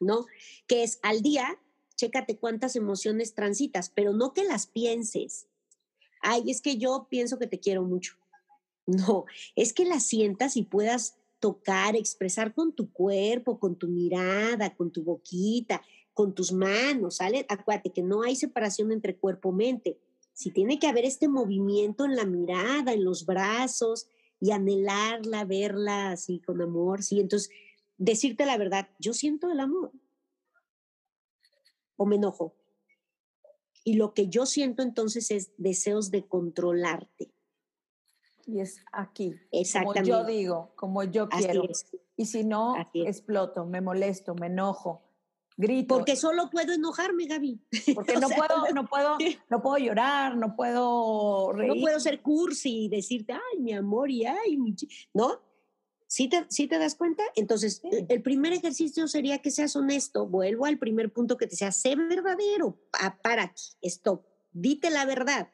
¿no? Que es al día, chécate cuántas emociones transitas, pero no que las pienses. Ay, es que yo pienso que te quiero mucho. No, es que las sientas y puedas tocar, expresar con tu cuerpo, con tu mirada, con tu boquita, con tus manos, ¿sale? Acuérdate que no hay separación entre cuerpo y mente. Si tiene que haber este movimiento en la mirada, en los brazos y anhelarla, verla así con amor, sí. Entonces, decirte la verdad, yo siento el amor o me enojo. Y lo que yo siento entonces es deseos de controlarte
y es aquí.
Exactamente.
Como yo digo, como yo quiero. Y si no, exploto, me molesto, me enojo, grito.
Porque solo puedo enojarme, Gaby.
Porque no puedo, no puedo, no puedo llorar, no puedo reír.
No puedo ser cursi y decirte, ay, mi amor, y ay, mi... ¿No? ¿Sí te, te das cuenta? Entonces, el primer ejercicio sería que seas honesto. Vuelvo al primer punto que te sea, sé verdadero. para aquí, stop. Dite la verdad.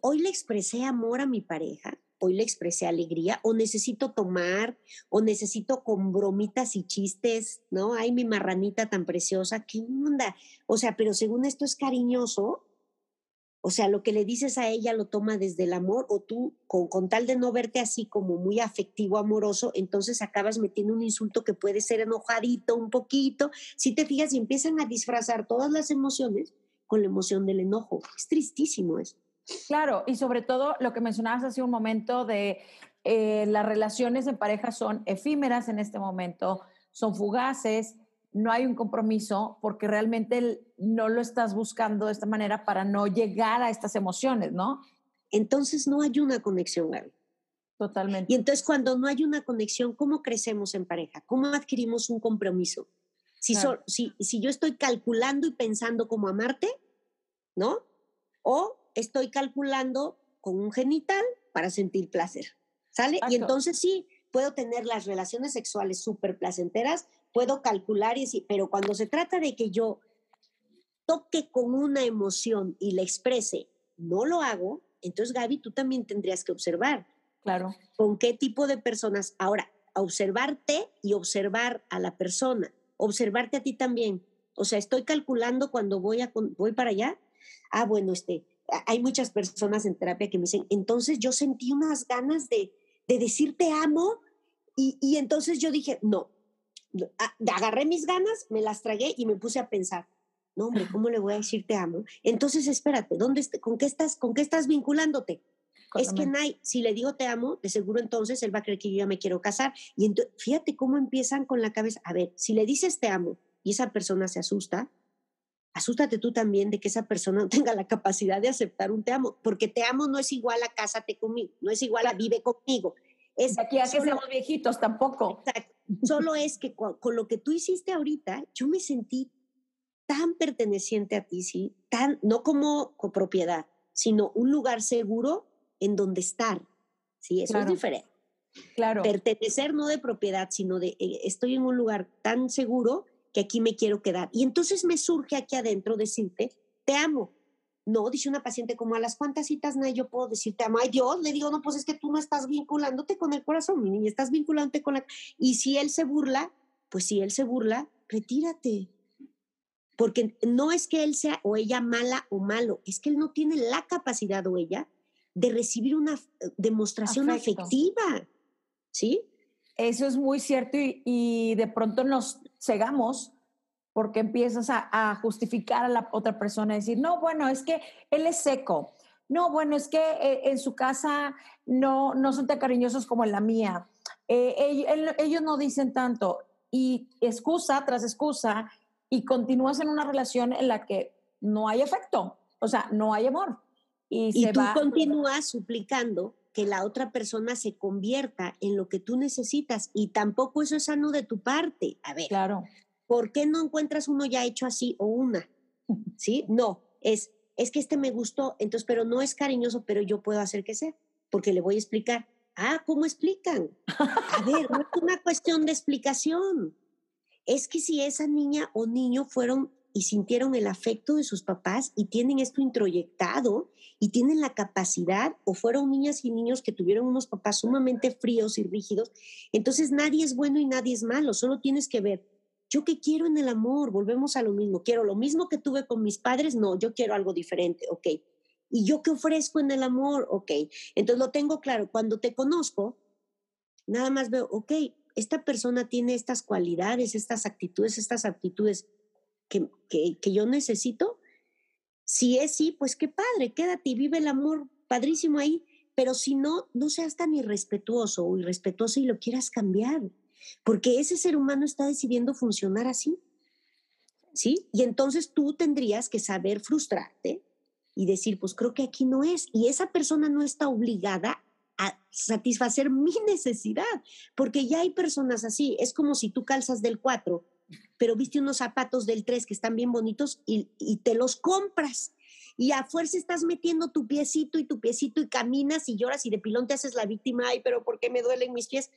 Hoy le expresé amor a mi pareja hoy le expresé alegría, o necesito tomar, o necesito con bromitas y chistes, ¿no? Ay, mi marranita tan preciosa, ¿qué onda? O sea, pero según esto es cariñoso, o sea, lo que le dices a ella lo toma desde el amor, o tú, con, con tal de no verte así como muy afectivo, amoroso, entonces acabas metiendo un insulto que puede ser enojadito un poquito. Si te fijas y empiezan a disfrazar todas las emociones con la emoción del enojo. Es tristísimo eso.
Claro, y sobre todo lo que mencionabas hace un momento de eh, las relaciones en pareja son efímeras en este momento, son fugaces, no hay un compromiso porque realmente no lo estás buscando de esta manera para no llegar a estas emociones, ¿no?
Entonces no hay una conexión, Gaby.
Totalmente.
Y entonces cuando no hay una conexión, ¿cómo crecemos en pareja? ¿Cómo adquirimos un compromiso? Si, si, si yo estoy calculando y pensando cómo amarte, ¿no? O estoy calculando con un genital para sentir placer. ¿Sale? Y entonces sí, puedo tener las relaciones sexuales súper placenteras, puedo calcular y decir, pero cuando se trata de que yo toque con una emoción y la exprese, no lo hago, entonces Gaby, tú también tendrías que observar.
Claro.
¿Con qué tipo de personas? Ahora, observarte y observar a la persona, observarte a ti también. O sea, estoy calculando cuando voy, a, voy para allá. Ah, bueno, este, hay muchas personas en terapia que me dicen, entonces yo sentí unas ganas de, de decir te amo y, y entonces yo dije, no, agarré mis ganas, me las tragué y me puse a pensar, no, hombre, ¿cómo le voy a decir te amo? Entonces, espérate, ¿dónde, con, qué estás, ¿con qué estás vinculándote? Es que Nay, si le digo te amo, de seguro entonces él va a creer que yo ya me quiero casar. Y entonces, fíjate cómo empiezan con la cabeza. A ver, si le dices te amo y esa persona se asusta, asústate tú también de que esa persona no tenga la capacidad de aceptar un te amo, porque te amo no es igual a cásate conmigo, no es igual a vive conmigo. Es
aquí a que seamos viejitos tampoco.
Exacto. Solo es que con, lo que tú hiciste ahorita, yo me sentí tan perteneciente a ti, ¿sí? Tan, no como copropiedad, sino un lugar seguro en donde estar, ¿sí? Eso es diferente.
Claro.
Pertenecer no de propiedad, sino de eh, estoy en un lugar tan seguro que aquí me quiero quedar. Y entonces me surge aquí adentro decirte, te amo. No, dice una paciente, como a las cuantas citas, no, yo puedo decirte amo. Ay, Dios, le digo, no, pues es que tú no estás vinculándote con el corazón, mi niña, estás vinculándote con la... Y si él se burla, pues si él se burla, retírate. Porque no es que él sea o ella mala o malo, es que él no tiene la capacidad o ella de recibir una eh, demostración afectiva. ¿Sí?
Eso es muy cierto y, de pronto nos cegamos porque empiezas a, justificar a la otra persona, decir, no, bueno, es que él es seco. No, bueno, es que eh, en su casa no, no son tan cariñosos como en la mía. Eh, ellos no dicen tanto. Y excusa tras excusa, y continúas en una relación en la que no hay afecto, o sea, no hay amor.
Y, tú continúas suplicando que la otra persona se convierta en lo que tú necesitas y tampoco eso es sano de tu parte. A ver,
claro.
¿por qué no encuentras uno ya hecho así o una? ¿Sí? No, es, es que este me gustó, entonces, pero no es cariñoso, pero yo puedo hacer que sea, porque le voy a explicar. Ah, ¿cómo explican? A ver, no es una cuestión de explicación. Es que si esa niña o niño fueron y sintieron el afecto de sus papás y tienen esto introyectado y tienen la capacidad o fueron niñas y niños que tuvieron unos papás sumamente fríos y rígidos, entonces nadie es bueno y nadie es malo, solo tienes que ver, yo qué quiero en el amor, volvemos a lo mismo, quiero lo mismo que tuve con mis padres, no, yo quiero algo diferente, ok. ¿Y yo qué ofrezco en el amor? Ok. Entonces lo tengo claro, cuando te conozco, nada más veo, ok, esta persona tiene estas cualidades, estas actitudes, estas aptitudes que, yo necesito? Si es sí, pues qué padre, quédate y vive el amor padrísimo ahí, pero si no, no seas tan irrespetuoso o irrespetuoso y lo quieras cambiar, porque ese ser humano está decidiendo funcionar así. ¿Sí? Y entonces tú tendrías que saber frustrarte y decir, pues creo que aquí no es. Y esa persona no está obligada a satisfacer mi necesidad, porque ya hay personas así. Es como si tú calzas del 4 pero viste unos zapatos del 3 que están bien bonitos y, te los compras. Y a fuerza estás metiendo tu piecito y tu piecito y caminas y lloras y de pilón te haces la víctima. Ay, pero ¿por qué me duelen mis pies?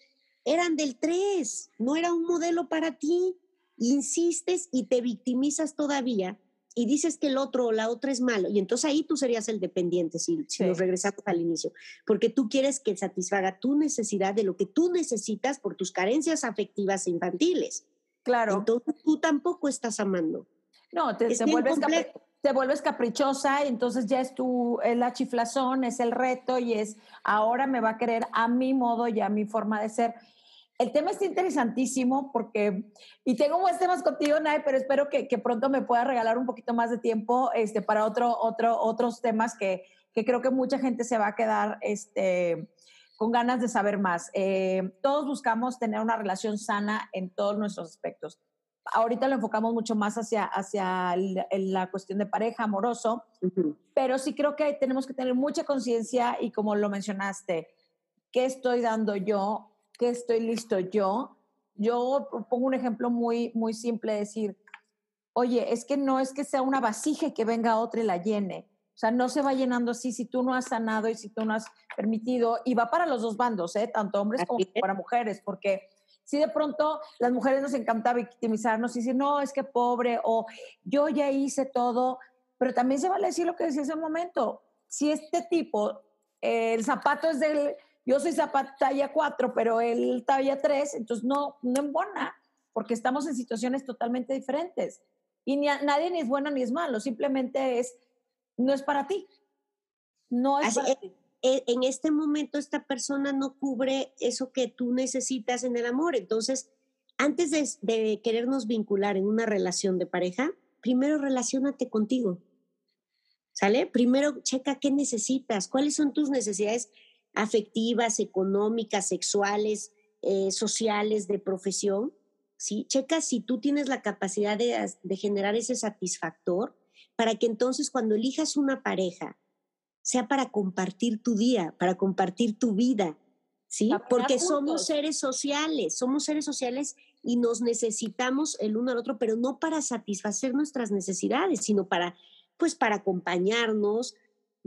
Eran del 3, no era un modelo para ti. Insistes y te victimizas todavía y dices que el otro o la otra es malo. Y entonces ahí tú serías el dependiente si, si nos regresamos al inicio. Porque tú quieres que satisfaga tu necesidad de lo que tú necesitas por tus carencias afectivas e infantiles.
Claro.
Entonces tú tampoco estás amando.
No, te, vuelves, te vuelves caprichosa y entonces ya es tu, es la chiflazón, es el reto y es ahora me va a querer a mi modo y a mi forma de ser. El tema está interesantísimo porque, y tengo más temas contigo, Nay, pero espero que, que, pronto me pueda regalar un poquito más de tiempo este, para otro, otro, otros temas que, que creo que mucha gente se va a quedar este, con ganas de saber más. Eh, todos buscamos tener una relación sana en todos nuestros aspectos. Ahorita lo enfocamos mucho más hacia, hacia la cuestión de pareja, amoroso, pero sí creo que tenemos que tener mucha conciencia y como lo mencionaste, ¿qué estoy dando yo? ¿Qué estoy listo yo? Yo pongo un ejemplo muy, muy simple, decir, oye, es que no es que sea una vasija que venga otra y la llene o sea, no se va llenando así si tú no has sanado y si tú no has permitido, y va para los dos bandos, ¿eh? tanto hombres como para mujeres, porque si de pronto las mujeres nos encanta victimizarnos y decir, no, es que pobre, o yo ya hice todo, pero también se vale decir lo que decía hace un momento. Si este tipo, el zapato es del, yo soy zapato talla 4, pero él talla 3, entonces no, no embona, porque estamos en situaciones totalmente diferentes. Y ni nadie ni es bueno ni es malo, simplemente es, no es para ti. No es para ti.
E, en este momento esta persona no cubre eso que tú necesitas en el amor. Entonces, antes de, de querernos vincular en una relación de pareja, primero relacionate contigo. ¿Sale? Primero checa qué necesitas, cuáles son tus necesidades afectivas, económicas, sexuales, eh, sociales, de profesión. ¿sí? Checa si tú tienes la capacidad de, de generar ese satisfactor para que entonces cuando elijas una pareja, sea para compartir tu día, para compartir tu vida, ¿sí? Porque somos seres sociales, somos seres sociales y nos necesitamos el uno al otro, pero no para satisfacer nuestras necesidades, sino para, pues, para acompañarnos,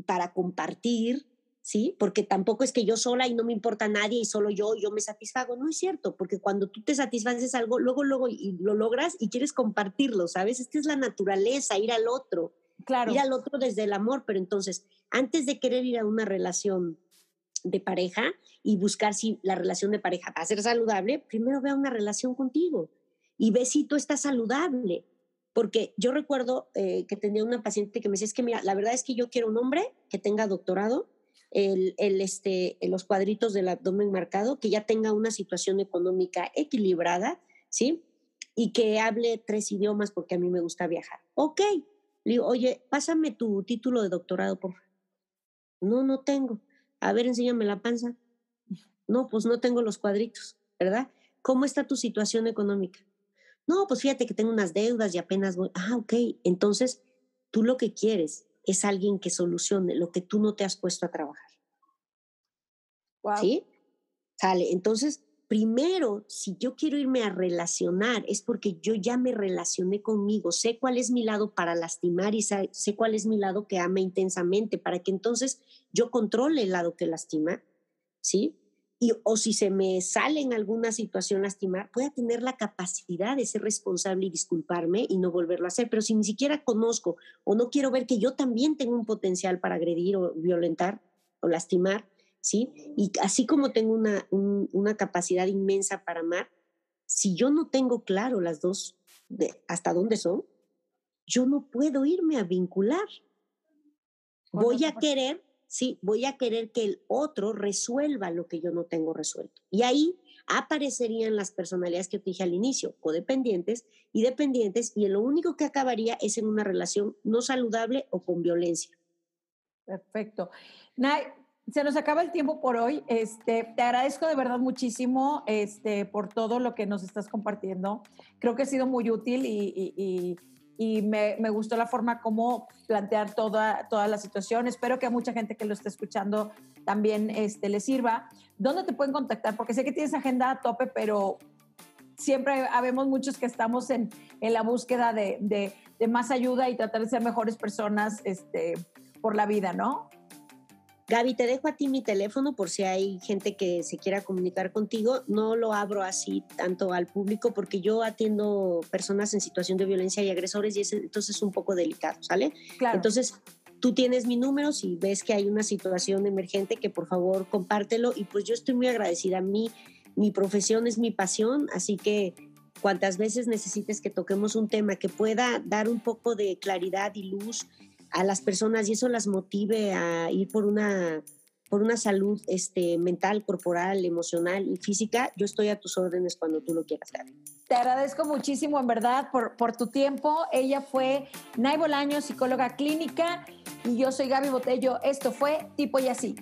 para compartir, ¿sí? Porque tampoco es que yo sola y no me importa nadie y solo yo, yo me satisfago. No es cierto, porque cuando tú te satisfaces algo, luego, luego y lo logras y quieres compartirlo, ¿sabes? Esta es la naturaleza, ir al otro. Claro. Ir al otro desde el amor, pero entonces, antes de querer ir a una relación de pareja y buscar si la relación de pareja va a ser saludable, primero ve a una relación contigo y ve si tú estás saludable. Porque yo recuerdo eh, que tenía una paciente que me decía, es que mira, la verdad es que yo quiero un hombre que tenga doctorado, el, este, los cuadritos del abdomen marcado, que ya tenga una situación económica equilibrada, ¿sí? Y que hable tres idiomas porque a mí me gusta viajar. Ok, le digo, oye, pásame tu título de doctorado, por favor. No, no tengo. A ver, enséñame la panza. No, pues no tengo los cuadritos, ¿verdad? ¿Cómo está tu situación económica? No, pues fíjate que tengo unas deudas y apenas voy. Ah, ok. Entonces, tú lo que quieres es alguien que solucione lo que tú no te has puesto a trabajar. ¿Sí? Sale. Entonces, primero, si yo quiero irme a relacionar, es porque yo ya me relacioné conmigo, sé cuál es mi lado para lastimar y sé, cuál es mi lado que ama intensamente, para que entonces yo controle el lado que lastima, ¿sí? Y, o si se me sale en alguna situación lastimar, pueda tener la capacidad de ser responsable y disculparme y no volverlo a hacer. Pero si ni siquiera conozco o no quiero ver que yo también tengo un potencial para agredir o violentar o lastimar, ¿sí? Y así como tengo una, una capacidad inmensa para amar, si yo no tengo claro las dos de hasta dónde son, yo no puedo irme a vincular. Voy a querer, sí, voy a querer que el otro resuelva lo que yo no tengo resuelto. Y ahí aparecerían las personalidades que dije al inicio, codependientes y dependientes, y lo único que acabaría es en una relación no saludable o con violencia.
Perfecto. Nay, se nos acaba el tiempo por hoy. Este, te agradezco de verdad muchísimo este, por todo lo que nos estás compartiendo. Creo que ha sido muy útil y, me, gustó la forma como plantear toda, toda la situación. Espero que a mucha gente que lo esté escuchando también este, le sirva. ¿Dónde te pueden contactar? Porque sé que tienes agenda a tope, pero siempre habemos muchos que estamos en, la búsqueda de, de, más ayuda y tratar de ser mejores personas este, por la vida, ¿no?
Gaby, te dejo a ti mi teléfono por si hay gente que se quiera comunicar contigo. No lo abro así tanto al público porque yo atiendo personas en situación de violencia y agresores y es entonces un poco delicado, ¿sale? Claro. Entonces, tú tienes mi número, si ves que hay una situación emergente, que por favor compártelo y pues yo estoy muy agradecida. A mí, mi profesión es mi pasión, así que cuantas veces necesites que toquemos un tema que pueda dar un poco de claridad y luz a las personas y eso las motive a ir por una, por una salud este, mental, corporal, emocional y física, yo estoy a tus órdenes cuando tú lo quieras, Gaby.
Te agradezco muchísimo, en verdad, por, por tu tiempo. Ella fue Nay Bolaño, psicóloga clínica, y yo soy Gaby Botello. Esto fue Tipo y Así.